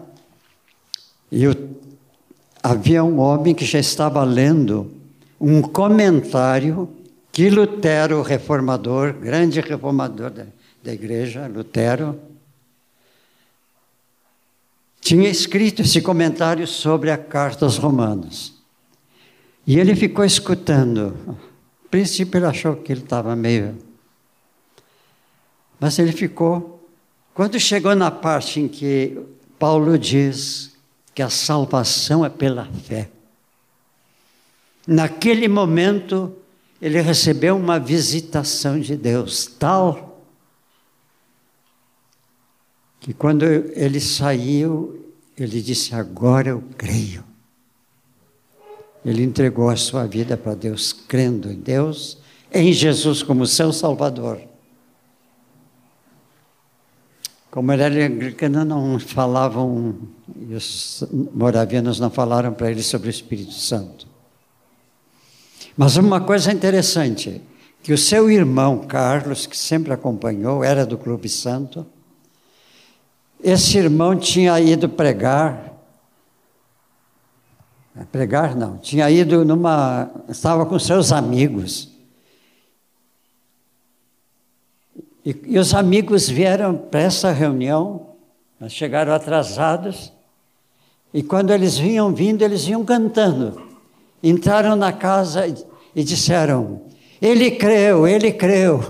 S2: e o, havia um homem que já estava lendo um comentário que Lutero, reformador, grande reformador da, da igreja, Lutero, tinha escrito esse comentário sobre a carta aos Romanos. E ele ficou escutando. A princípio ele achou que ele estava meio. Mas ele ficou. Quando chegou na parte em que Paulo diz que a salvação é pela fé, naquele momento ele recebeu uma visitação de Deus tal que quando ele saiu, ele disse: Agora eu creio. Ele entregou a sua vida para Deus, crendo em Deus, em Jesus como seu Salvador. Como ele era anglicano, não falavam, e os moravianos não falaram para ele sobre o Espírito Santo. Mas uma coisa interessante, que o seu irmão Carlos, que sempre acompanhou, era do Clube Santo, esse irmão tinha ido pregar pregar não, tinha ido numa. estava com seus amigos. E, e os amigos vieram para essa reunião, chegaram atrasados, e quando eles vinham vindo, eles iam cantando. Entraram na casa e, e disseram: Ele creu, ele creu.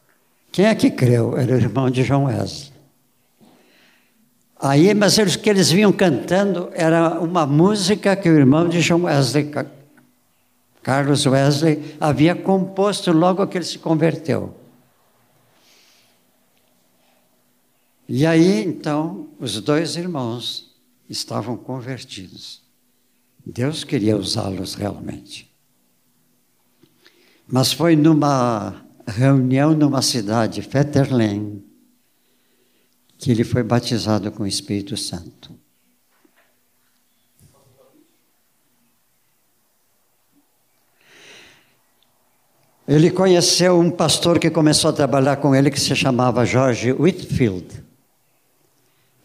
S2: Quem é que creu? Era o irmão de João Wesley. Aí, mas eles, que eles vinham cantando era uma música que o irmão de João Wesley, Carlos Wesley, havia composto logo que ele se converteu. E aí, então, os dois irmãos estavam convertidos. Deus queria usá-los realmente. Mas foi numa reunião numa cidade, Fetterlen, que ele foi batizado com o Espírito Santo. Ele conheceu um pastor que começou a trabalhar com ele que se chamava George Whitfield.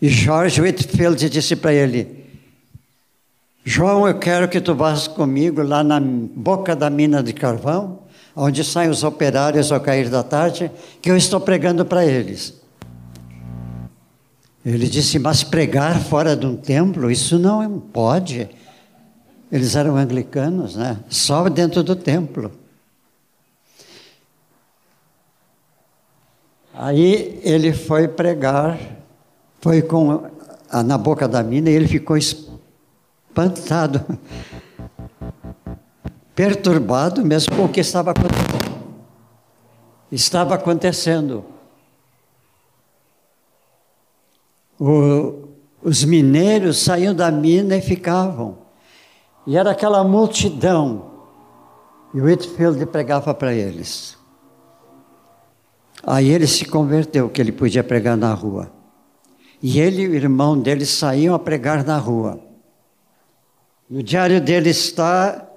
S2: E George Whitfield disse para ele: João, eu quero que tu vás comigo lá na boca da mina de carvão, onde saem os operários ao cair da tarde, que eu estou pregando para eles. Ele disse: Mas pregar fora de um templo, isso não pode. Eles eram anglicanos, né? Só dentro do templo. Aí ele foi pregar, foi com a, na boca da mina e ele ficou espantado, perturbado mesmo com o que estava acontecendo. Estava acontecendo. O, os mineiros saíam da mina e ficavam. E era aquela multidão. E o Whitfield pregava para eles. Aí ele se converteu, que ele podia pregar na rua. E ele e o irmão dele saíam a pregar na rua. No diário dele está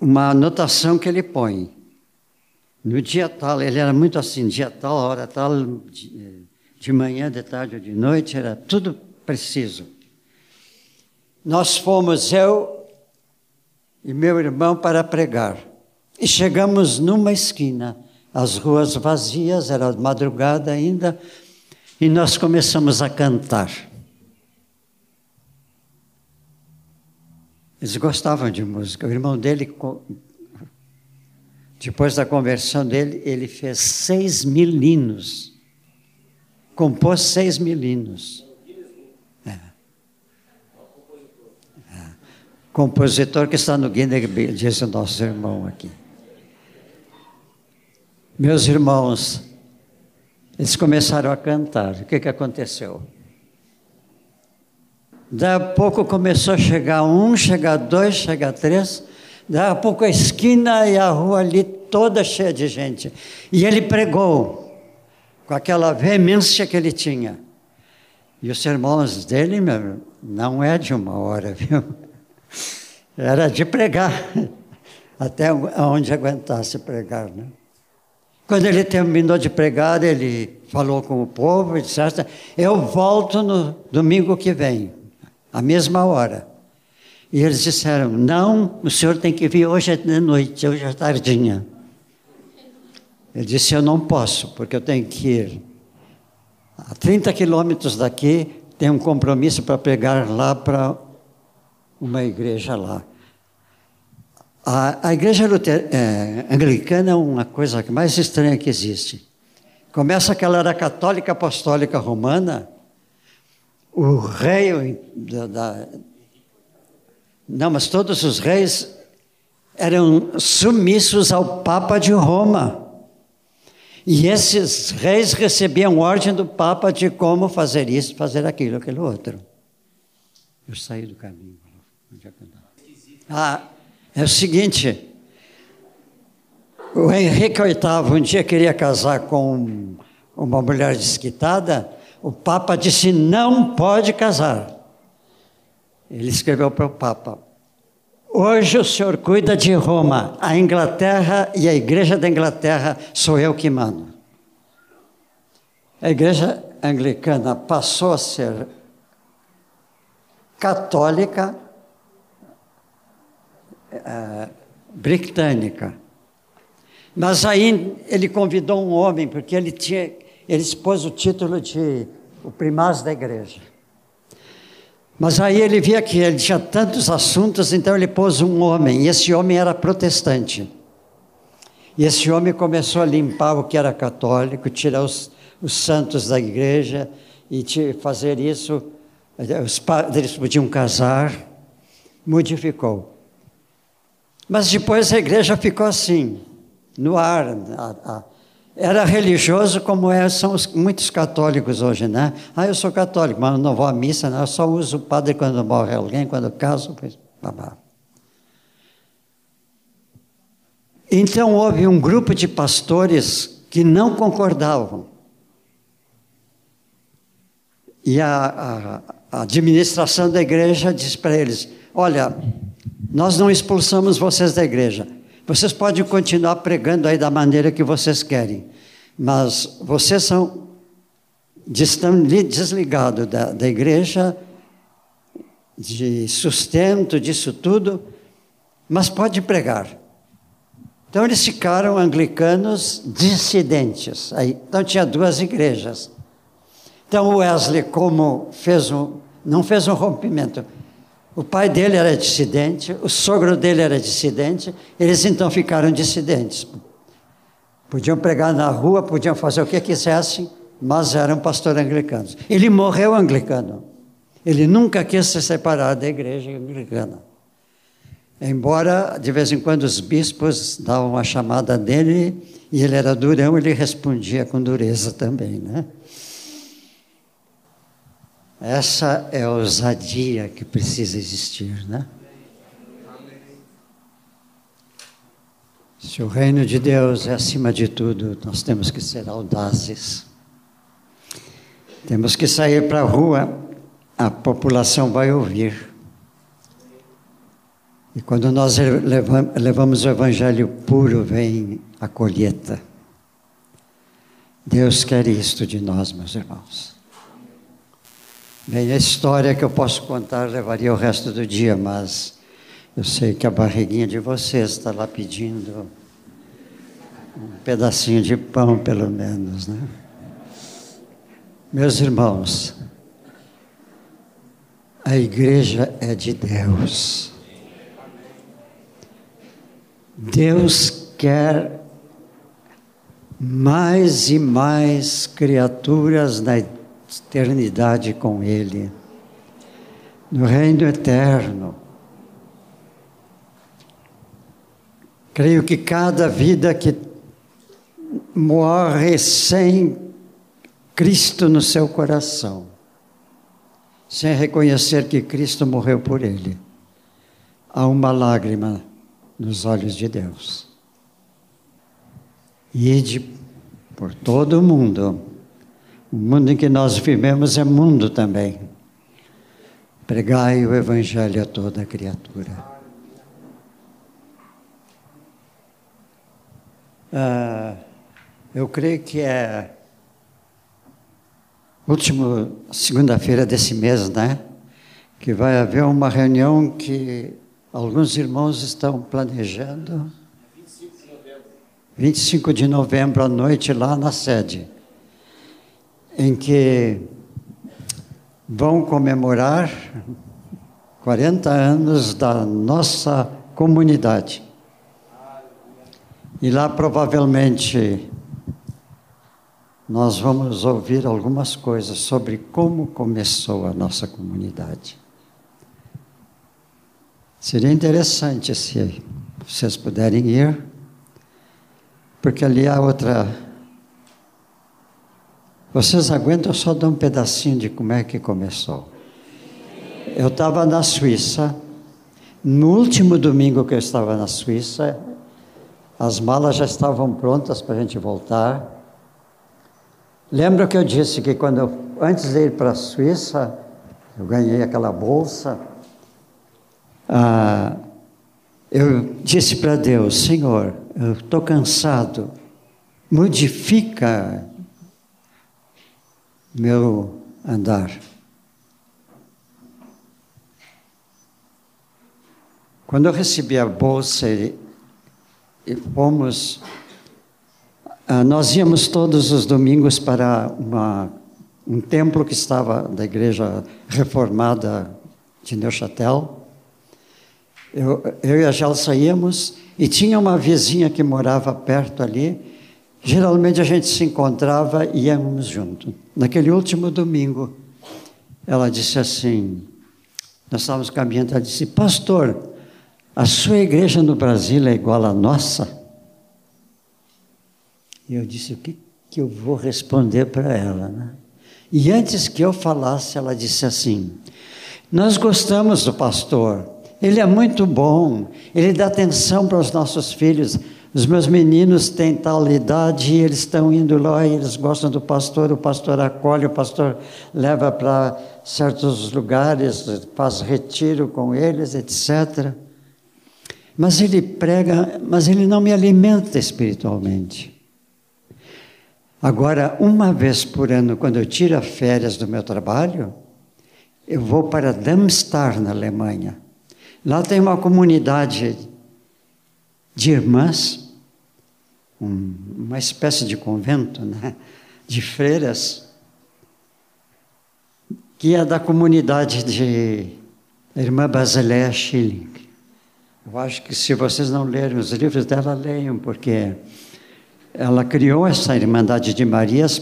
S2: uma anotação que ele põe. No dia tal, ele era muito assim, dia tal, hora tal, de manhã, de tarde ou de noite, era tudo preciso. Nós fomos, eu e meu irmão, para pregar. E chegamos numa esquina, as ruas vazias, era madrugada ainda, e nós começamos a cantar. Eles gostavam de música. O irmão dele, depois da conversão dele, ele fez seis mil hinos compôs seis mil hinos. É. É. Compositor que está no Guinness, diz o nosso irmão aqui. Meus irmãos, eles começaram a cantar. O que, que aconteceu? Daí a pouco começou a chegar um, chegar dois, chegar três. Daí a pouco a esquina e a rua ali toda cheia de gente. E ele pregou com aquela veemência que ele tinha. E os sermões dele, meu, não é de uma hora, viu? Era de pregar, até onde aguentasse pregar, né? Quando ele terminou de pregar, ele falou com o povo e disse: Eu volto no domingo que vem, à mesma hora. E eles disseram: Não, o senhor tem que vir hoje de noite, hoje é tardinha. Ele disse: Eu não posso, porque eu tenho que ir a 30 quilômetros daqui, tem um compromisso para pregar lá para uma igreja lá. A, a igreja luter, é, anglicana é uma coisa mais estranha que existe. Começa que ela era católica apostólica romana, o rei da, da, não, mas todos os reis eram submissos ao Papa de Roma. E esses reis recebiam ordem do Papa de como fazer isso, fazer aquilo, aquilo outro. Eu saí do caminho. É ah, é o seguinte. O Henrique VIII um dia queria casar com uma mulher desquitada. O Papa disse: não pode casar. Ele escreveu para o Papa: Hoje o senhor cuida de Roma, a Inglaterra e a Igreja da Inglaterra sou eu que mando. A Igreja Anglicana passou a ser católica é, britânica. Mas aí ele convidou um homem, porque ele tinha, ele expôs o título de o primaz da igreja. Mas aí ele via que ele tinha tantos assuntos, então ele pôs um homem, e esse homem era protestante. E esse homem começou a limpar o que era católico, tirar os, os santos da igreja e fazer isso. Os padres podiam casar, modificou. Mas depois a igreja ficou assim, no ar. A, a, era religioso como é, são os, muitos católicos hoje, né? Ah, eu sou católico, mas não vou à missa, não, eu só uso o padre quando morre alguém, quando caso, pois, babá. Então houve um grupo de pastores que não concordavam. E a, a, a administração da igreja disse para eles: Olha, nós não expulsamos vocês da igreja, vocês podem continuar pregando aí da maneira que vocês querem, mas vocês são, estão desligados da, da igreja, de sustento, disso tudo, mas pode pregar. Então eles ficaram anglicanos dissidentes. Aí, então tinha duas igrejas. Então Wesley, como fez um, não fez um rompimento, o pai dele era dissidente, o sogro dele era dissidente, eles então ficaram dissidentes. Podiam pregar na rua, podiam fazer o que quisessem, mas eram pastores anglicanos. Ele morreu anglicano. Ele nunca quis se separar da igreja anglicana. Embora de vez em quando os bispos davam uma chamada dele e ele era durão, ele respondia com dureza também, né? Essa é a ousadia que precisa existir, né? Se o reino de Deus é acima de tudo, nós temos que ser audazes. Temos que sair para a rua, a população vai ouvir. E quando nós levamos o evangelho puro, vem a colheita. Deus quer isto de nós, meus irmãos. Bem, a história que eu posso contar levaria o resto do dia, mas eu sei que a barriguinha de vocês está lá pedindo um pedacinho de pão, pelo menos, né? Meus irmãos, a igreja é de Deus. Deus quer mais e mais criaturas na eternidade com Ele, no reino eterno. Creio que cada vida que morre sem Cristo no seu coração, sem reconhecer que Cristo morreu por ele, há uma lágrima nos olhos de Deus. Ide por todo o mundo o mundo em que nós vivemos é mundo também. Pregai o Evangelho a toda criatura. Ah, Eu creio que é última segunda-feira desse mês, né? Que vai haver uma reunião que alguns irmãos estão planejando. 25 de novembro. 25 de novembro à noite lá na sede, em que vão comemorar 40 anos da nossa comunidade. E lá provavelmente nós vamos ouvir algumas coisas sobre como começou a nossa comunidade. Seria interessante se vocês puderem ir, porque ali há outra. Vocês aguentam só dar um pedacinho de como é que começou. Eu estava na Suíça, no último domingo que eu estava na Suíça, as malas já estavam prontas para a gente voltar. Lembra que eu disse que quando eu, antes de ir para a Suíça, eu ganhei aquela bolsa. Ah, eu disse para Deus, Senhor, eu estou cansado, modifica meu andar. Quando eu recebi a bolsa e, e fomos ah, nós íamos todos os domingos para uma, um templo que estava da igreja reformada de Neuchâtel. Eu, eu e a Gel saíamos e tinha uma vizinha que morava perto ali. Geralmente a gente se encontrava e íamos juntos. Naquele último domingo, ela disse assim: nós estávamos caminhando, ela disse, Pastor, a sua igreja no Brasil é igual à nossa? E eu disse: o que, que eu vou responder para ela? Né? E antes que eu falasse, ela disse assim: Nós gostamos do pastor, ele é muito bom, ele dá atenção para os nossos filhos. Os meus meninos têm tal idade eles estão indo lá e eles gostam do pastor, o pastor acolhe, o pastor leva para certos lugares, faz retiro com eles, etc. Mas ele prega, mas ele não me alimenta espiritualmente. Agora, uma vez por ano, quando eu tiro férias do meu trabalho, eu vou para Darmstadt, na Alemanha. Lá tem uma comunidade de irmãs, um, uma espécie de convento, né? de freiras, que é da comunidade de Irmã Basileia Schilling. Eu acho que se vocês não lerem os livros dela, leiam, porque ela criou essa Irmandade de Marias,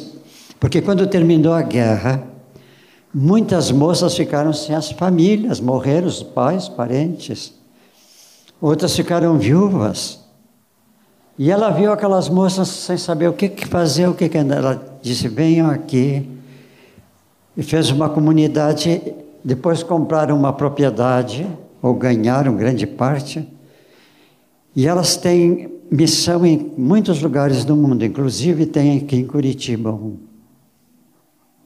S2: porque quando terminou a guerra, muitas moças ficaram sem as famílias, morreram os pais, parentes. Outras ficaram viúvas. E ela viu aquelas moças sem saber o que, fazer, o que, que ela disse: venham aqui. E fez uma comunidade. Depois compraram uma propriedade, ou ganharam grande parte. E elas têm missão em muitos lugares do mundo, inclusive tem aqui em Curitiba um,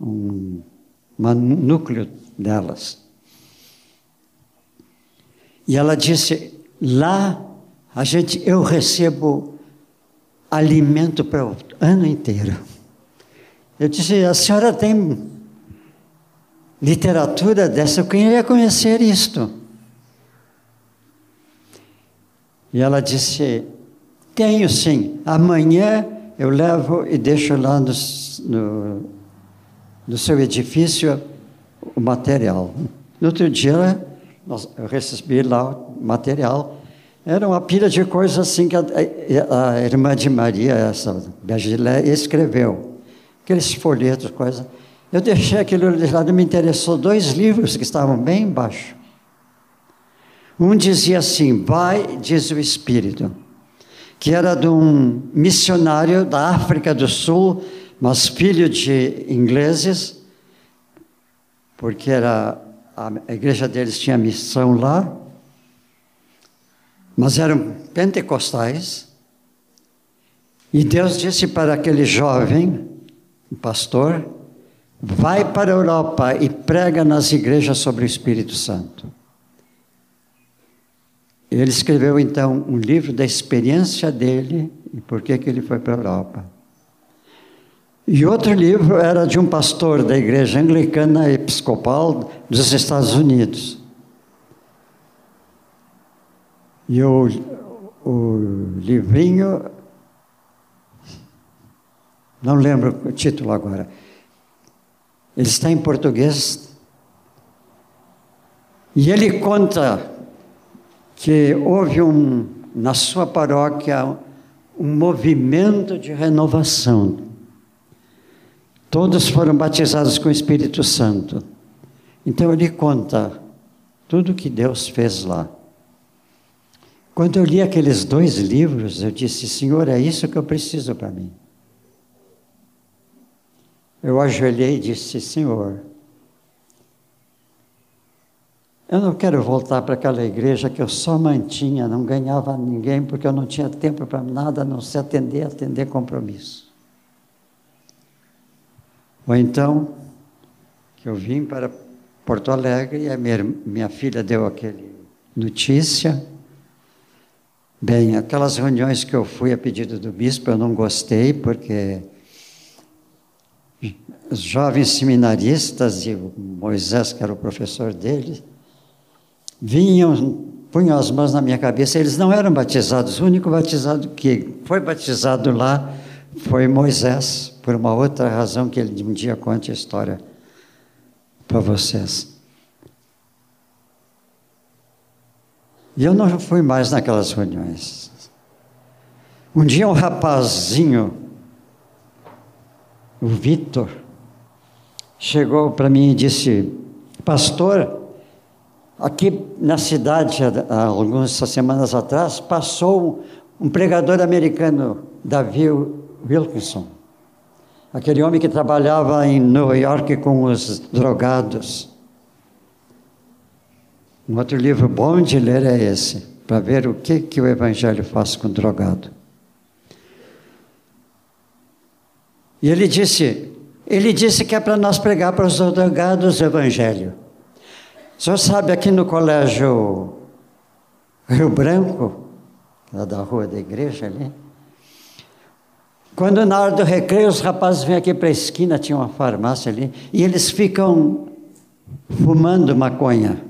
S2: um, um núcleo delas. E ela disse: lá a gente, eu recebo alimento para o ano inteiro. Eu disse: a senhora tem literatura dessa? Eu queria conhecer isto. E ela disse: tenho sim. Amanhã eu levo e deixo lá no, no, no seu edifício o material. No outro dia, eu recebi lá o material. Era uma pilha de coisas assim que a, a, irmã de Maria, essa Bergilé, escreveu. Aqueles folhetos, coisas. Eu deixei aquilo de lado, me interessou dois livros que estavam bem embaixo. Um dizia assim: Vai, diz o Espírito que era de um missionário da África do Sul, mas filho de ingleses, porque era a igreja deles tinha missão lá, mas eram pentecostais. E Deus disse para aquele jovem, pastor, vai para a Europa e prega nas igrejas sobre o Espírito Santo. Ele escreveu então um livro da experiência dele e por que, que ele foi para a Europa. E outro livro era de um pastor da igreja anglicana episcopal dos Estados Unidos. E o, o livrinho, não lembro o título agora, ele está em português. E ele conta que houve um, na sua paróquia um movimento de renovação. Todos foram batizados com o Espírito Santo. Então ele conta tudo que Deus fez lá. Quando eu li aqueles dois livros, eu disse: Senhor, é isso que eu preciso para mim. Eu ajoelhei e disse: Senhor, eu não quero voltar para aquela igreja que eu só mantinha, não ganhava ninguém, porque eu não tinha tempo para nada, a não se atender, atender compromisso. Ou então, que eu vim para Porto Alegre e a minha, minha filha deu aquele notícia Bem, aquelas reuniões que eu fui a pedido do bispo, eu não gostei, porque os jovens seminaristas e Moisés, que era o professor dele, vinham, punham as mãos na minha cabeça, eles não eram batizados, o único batizado que foi batizado lá foi Moisés, por uma outra razão que ele um dia conte a história para vocês. E eu não fui mais naquelas reuniões. Um dia um rapazinho, o Vitor, chegou para mim e disse: Pastor, aqui na cidade, há algumas semanas atrás, passou um pregador americano, Davi Wilkinson, aquele homem que trabalhava em Nova York com os drogados. Um outro livro bom de ler é esse, para ver o que, que o Evangelho faz com o drogado. E ele disse, ele disse que é para nós pregar para os drogados o Evangelho. O senhor sabe, aqui no colégio Rio Branco, lá da rua da igreja ali, quando na hora do recreio os rapazes vêm aqui para a esquina, tinha uma farmácia ali, e eles ficam fumando maconha.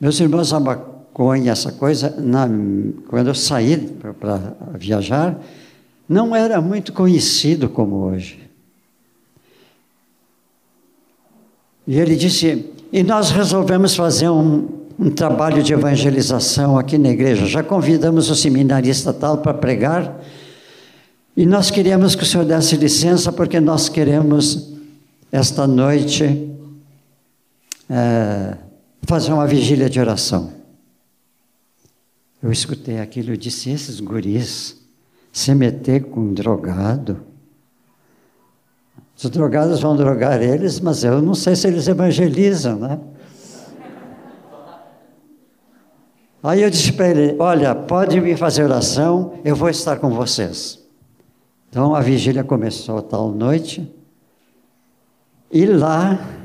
S2: Meus irmãos, a maconha, essa coisa, na, quando eu saí para viajar, não era muito conhecido como hoje. E ele disse: e nós resolvemos fazer um, um trabalho de evangelização aqui na igreja. Já convidamos o seminarista tal para pregar. E nós queríamos que o senhor desse licença, porque nós queremos, esta noite, é, fazer uma vigília de oração. Eu escutei aquilo e disse: esses guris se meter com um drogado. Os drogados vão drogar eles, mas eu não sei se eles evangelizam, né? Aí eu disse para ele: Olha, pode vir fazer oração, eu vou estar com vocês. Então a vigília começou tal noite, e lá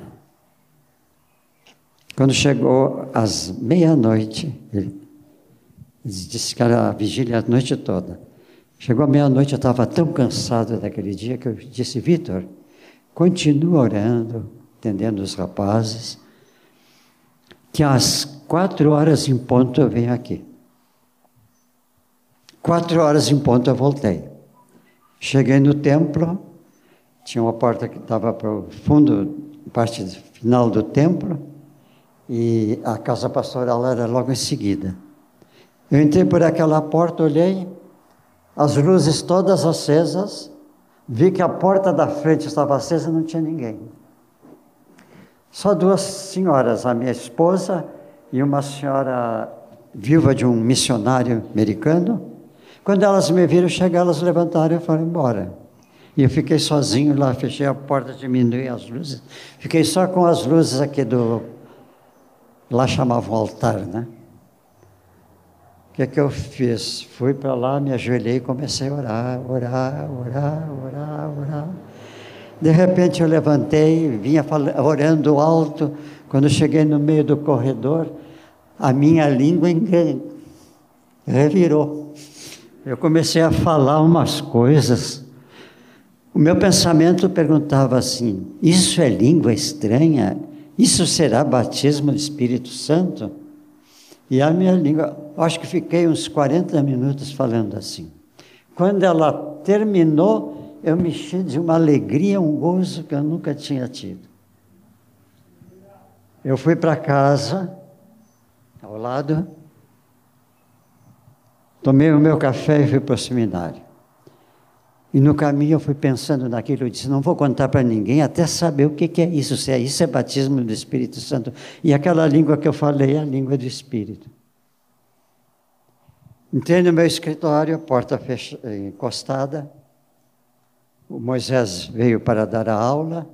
S2: quando chegou às meia-noite, ele disse que era a vigília a noite toda. Chegou à meia-noite, eu estava tão cansado daquele dia que eu disse, Vitor, continua orando, atendendo os rapazes, que às quatro horas em ponto eu venho aqui. Quatro horas em ponto eu voltei. Cheguei no templo, tinha uma porta que estava para o fundo, parte final do templo, e a casa pastoral era logo em seguida. Eu entrei por aquela porta, olhei, as luzes todas acesas, vi que a porta da frente estava acesa não tinha ninguém. Só duas senhoras, a minha esposa e uma senhora viúva de um missionário americano. Quando elas me viram chegar, elas levantaram e foram embora. E eu fiquei sozinho lá, fechei a porta, diminui as luzes. Fiquei só com as luzes aqui do Lá chamavam altar, né? O que é que eu fiz? Fui para lá, me ajoelhei e comecei a orar, orar, orar, orar, orar. De repente eu levantei, vinha orando alto. Quando cheguei no meio do corredor, a minha língua revirou. Eu comecei a falar umas coisas. O meu pensamento perguntava assim: isso é língua estranha? Isso será batismo do Espírito Santo? E a minha língua, acho que fiquei uns 40 minutos falando assim. Quando ela terminou, eu me enchi de uma alegria, um gozo que eu nunca tinha tido. Eu fui para casa, ao lado, tomei o meu café e fui para o seminário. E no caminho eu fui pensando naquilo, eu disse, não vou contar para ninguém até saber o que, que é isso, se é isso é batismo do Espírito Santo. E aquela língua que eu falei é a língua do Espírito. Entrei no meu escritório, porta fech... encostada. O Moisés veio para dar a aula,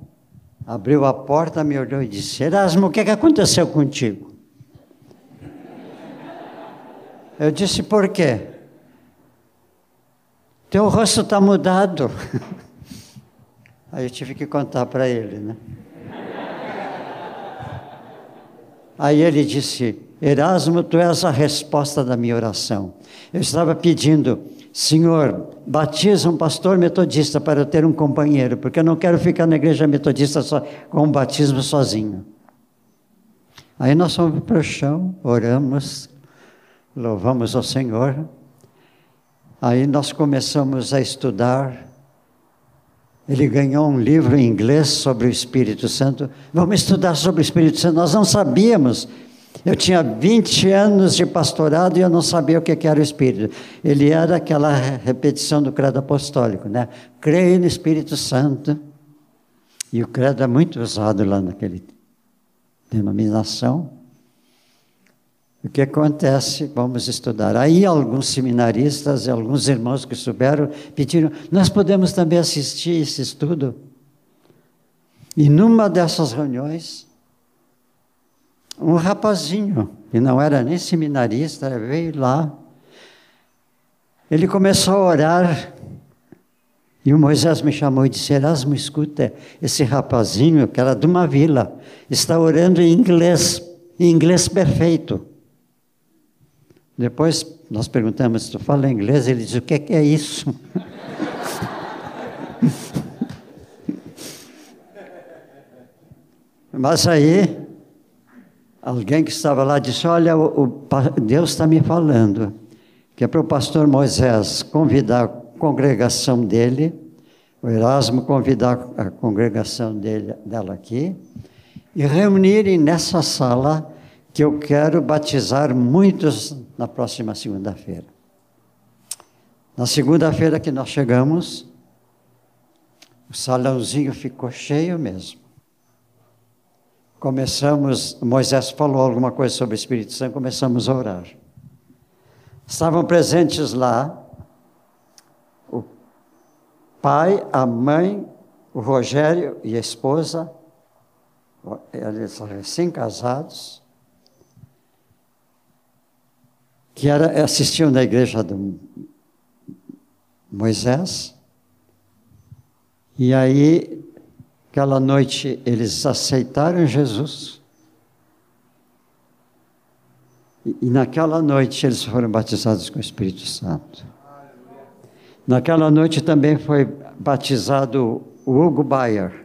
S2: abriu a porta, me olhou e disse: Erasmo, o que, que aconteceu contigo? Eu disse: Por quê? Teu rosto está mudado. Aí eu tive que contar para ele, né? Aí ele disse: Erasmo, tu és a resposta da minha oração. Eu estava pedindo, Senhor, batiza um pastor metodista para eu ter um companheiro, porque eu não quero ficar na igreja metodista só, com um batismo sozinho. Aí nós fomos para o chão, oramos, louvamos ao Senhor. Aí nós começamos a estudar. Ele ganhou um livro em inglês sobre o Espírito Santo. Vamos estudar sobre o Espírito Santo. Nós não sabíamos. Eu tinha 20 anos de pastorado e eu não sabia o que era o Espírito. Ele era aquela repetição do credo apostólico, né? Creio no Espírito Santo. E o credo é muito usado lá naquele denominação. O que acontece? Vamos estudar. Aí alguns seminaristas, alguns irmãos que souberam, pediram, nós podemos também assistir esse estudo? E numa dessas reuniões, um rapazinho, que não era nem seminarista, veio lá. Ele começou a orar. E o Moisés me chamou e disse: Erasmo, escuta, esse rapazinho, que era de uma vila, está orando em inglês, em inglês perfeito. Depois nós perguntamos tu fala inglês, ele disse: o que é, que é isso? Mas aí, alguém que estava lá disse: Olha, o, o, Deus está me falando que é para o pastor Moisés convidar a congregação dele, o Erasmo convidar a congregação dele, dela aqui, e reunirem nessa sala que eu quero batizar muitos na próxima segunda-feira. Na segunda-feira que nós chegamos, o salãozinho ficou cheio mesmo. Começamos, Moisés falou alguma coisa sobre o Espírito Santo, começamos a orar. Estavam presentes lá o pai, a mãe, o Rogério e a esposa, eles recém-casados, que era, assistiam na igreja do Moisés. E aí, aquela noite, eles aceitaram Jesus. E, naquela noite, eles foram batizados com o Espírito Santo. Naquela noite também foi batizado Hugo Bayer.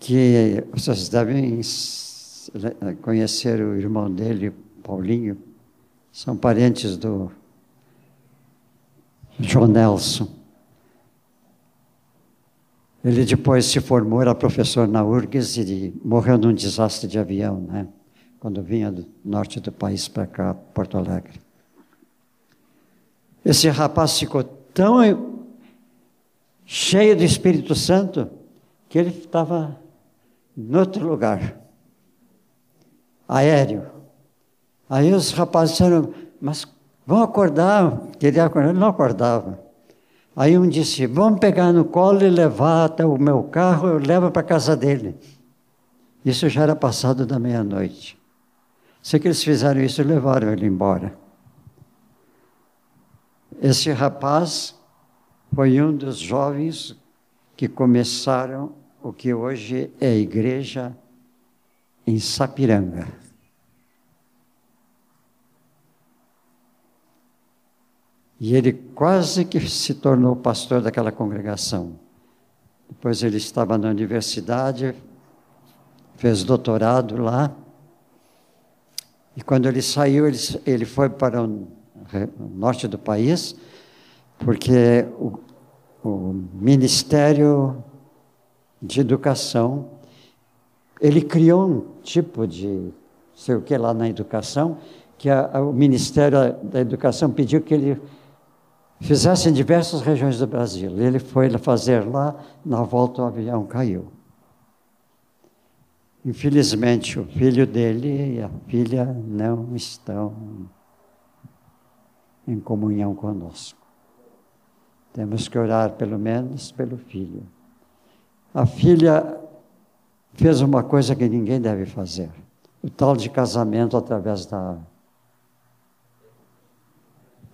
S2: Que vocês devem conhecer o irmão dele, Paulinho, são parentes do João Nelson. Ele depois se formou, era professor na URGS e morreu num desastre de avião, né? Quando vinha do norte do país para cá, Porto Alegre. Esse rapaz ficou tão cheio do Espírito Santo que ele estava em outro lugar aéreo. Aí os rapazes disseram, mas vão acordar? Queria acordar, não acordava. Aí um disse, vamos pegar no colo e levar até o meu carro, eu levo para casa dele. Isso já era passado da meia-noite. Sei que eles fizeram isso e levaram ele embora. Esse rapaz foi um dos jovens que começaram o que hoje é a igreja em Sapiranga. E ele quase que se tornou pastor daquela congregação. Depois ele estava na universidade, fez doutorado lá. E quando ele saiu, ele, ele foi para o norte do país, porque o, o Ministério de Educação, ele criou um tipo de, sei o que lá na educação, que a, a, o Ministério da Educação pediu que ele fizesse em diversas regiões do Brasil. Ele foi fazer lá, na volta o avião caiu. Infelizmente, o filho dele e a filha não estão em comunhão conosco. Temos que orar pelo menos pelo filho. A filha fez uma coisa que ninguém deve fazer: o tal de casamento através da,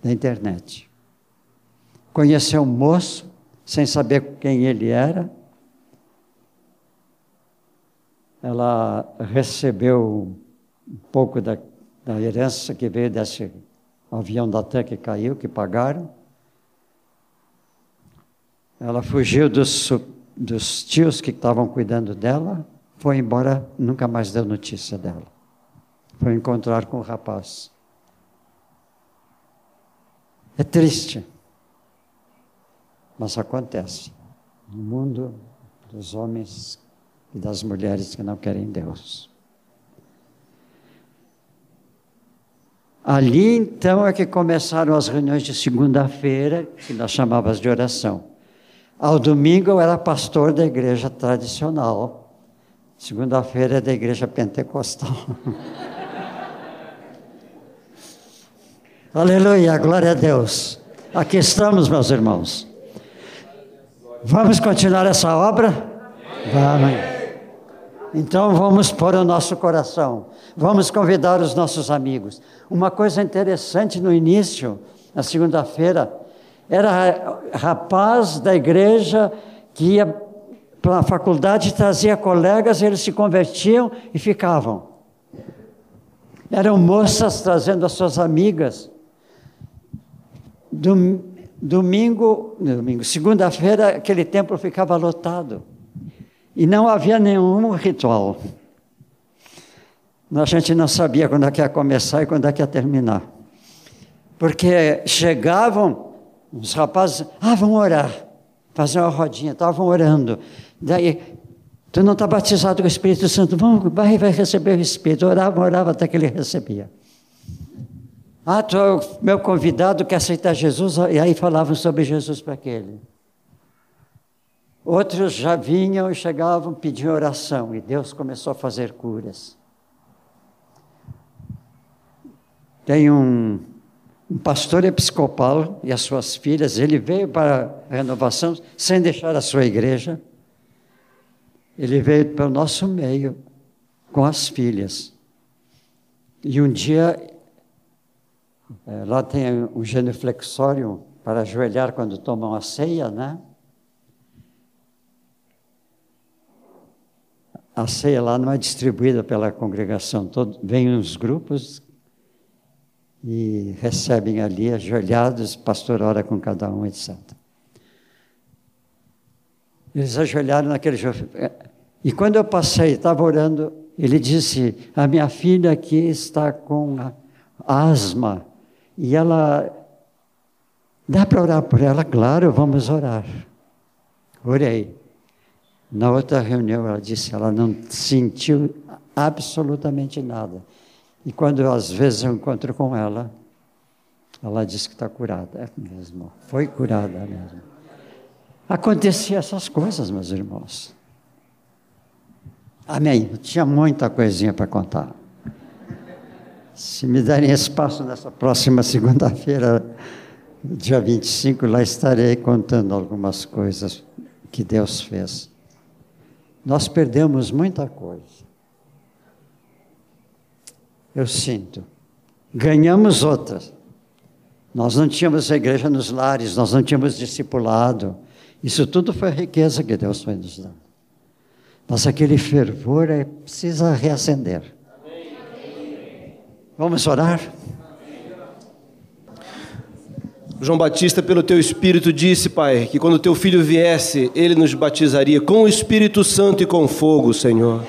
S2: da internet. Conheceu um moço sem saber quem ele era ela recebeu um pouco da, da herança que veio desse avião da TAM que caiu, que pagaram. Ela fugiu dos, dos tios que estavam cuidando dela, foi embora, nunca mais deu notícia dela. Foi encontrar com o rapaz. É triste, mas acontece. No mundo dos homens e das mulheres que não querem Deus. Ali então é que começaram as reuniões de segunda-feira, que nós chamávamos de oração. Ao domingo eu era pastor da igreja tradicional. Segunda-feira é da igreja pentecostal. Aleluia, glória a Deus. Aqui estamos, meus irmãos. Vamos continuar essa obra? Vamos. Então vamos pôr o nosso coração, vamos convidar os nossos amigos. Uma coisa interessante no início, na segunda-feira, era rapaz da igreja que ia para a faculdade, trazia colegas, eles se convertiam e ficavam. Eram moças trazendo as suas amigas. Domingo, domingo, segunda-feira, aquele templo ficava lotado. E não havia nenhum ritual. A gente não sabia quando é que ia começar e quando é que ia terminar. Porque chegavam os rapazes, ah, vão orar, fazer uma rodinha, estavam orando. Daí, tu não está batizado com o Espírito Santo, vamos, vai, vai receber o Espírito. Orava, orava até que ele recebia. Ah, tu é o meu convidado que aceitar Jesus, e aí falavam sobre Jesus para aquele. Outros já vinham e chegavam, pediam oração, e Deus começou a fazer curas. Tem um, um pastor episcopal e as suas filhas, ele veio para a renovação sem deixar a sua igreja. Ele veio para o nosso meio com as filhas. E um dia, é, lá tem um genuflexório para ajoelhar quando tomam a ceia, né? a ceia lá não é distribuída pela congregação, todo, vem uns grupos e recebem ali ajoelhados, pastor ora com cada um, etc. Eles ajoelharam naquele e quando eu passei, estava orando, ele disse: A minha filha aqui está com asma e ela. Dá para orar por ela? Claro, vamos orar. Orei. Na outra reunião, ela disse ela não sentiu absolutamente nada. E quando às vezes eu encontro com ela, ela diz que está curada. É mesmo, foi curada mesmo. Acontecia essas coisas, meus irmãos. Amém. Eu tinha muita coisinha para contar. Se me derem espaço nessa próxima segunda-feira, dia 25, lá estarei contando algumas coisas que Deus fez nós perdemos muita coisa. Eu sinto. Ganhamos outras. Nós não tínhamos a igreja nos lares, nós não tínhamos discipulado. Isso tudo foi riqueza que Deus foi nos dando. Mas aquele fervor é, precisa reacender. Vamos orar?
S3: João Batista, pelo teu Espírito, disse, Pai, que quando teu filho viesse, ele nos batizaria com o Espírito Santo e com fogo, Senhor.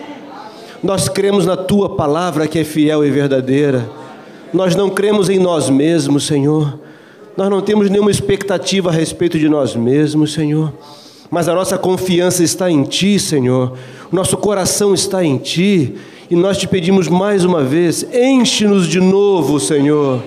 S3: Nós cremos na tua palavra que é fiel e verdadeira. Nós não cremos em nós mesmos, Senhor. Nós não temos nenhuma expectativa a respeito de nós mesmos, Senhor. Mas a nossa confiança está em Ti, Senhor. O nosso coração está em Ti. E nós te pedimos mais uma vez: enche-nos de novo, Senhor.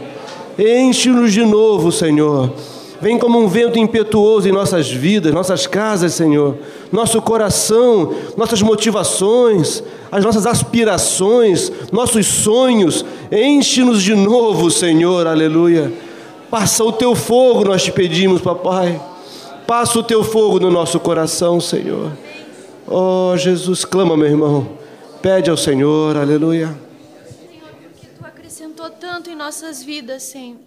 S3: Enche-nos de novo, Senhor. Vem como um vento impetuoso em nossas vidas, nossas casas, Senhor. Nosso coração, nossas motivações, as nossas aspirações, nossos sonhos. Enche-nos de novo, Senhor. Aleluia. Passa o teu fogo, nós te pedimos, papai. Passa o teu fogo no nosso coração, Senhor. Oh, Jesus, clama, meu irmão. Pede ao Senhor, aleluia.
S4: Senhor, porque tu acrescentou tanto em nossas vidas, Senhor.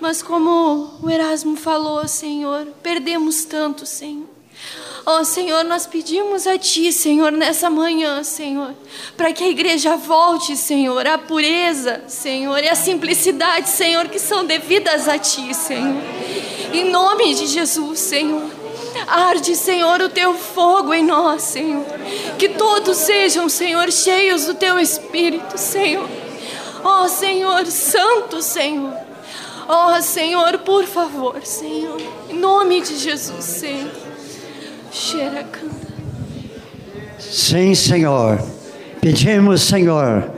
S4: Mas como o Erasmo falou, Senhor, perdemos tanto, Senhor. Oh, Senhor, nós pedimos a Ti, Senhor, nessa manhã, Senhor, para que a igreja volte, Senhor, à pureza, Senhor, e à simplicidade, Senhor, que são devidas a Ti, Senhor. Em nome de Jesus, Senhor. Arde, Senhor, o teu fogo em nós, Senhor. Que todos sejam, Senhor, cheios do teu espírito, Senhor. Oh, Senhor, santo, Senhor. Oh, Senhor, por favor, Senhor. Em nome de Jesus, Senhor.
S2: Sim, Senhor. Pedimos, Senhor,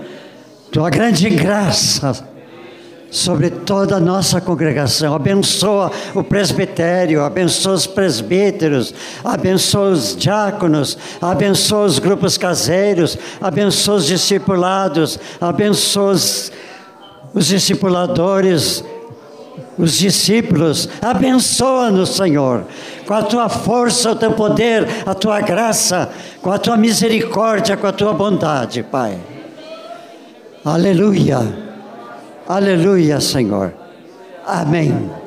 S2: tua grande graça sobre toda a nossa congregação. Abençoa o presbitério, abençoa os presbíteros, abençoa os diáconos, abençoa os grupos caseiros, abençoa os discipulados, abençoa os, os discipuladores, os discípulos. Abençoa-nos, Senhor, com a tua força, o teu poder, a tua graça, com a tua misericórdia, com a tua bondade, Pai. Aleluia. Aleluia, Senhor. Amém.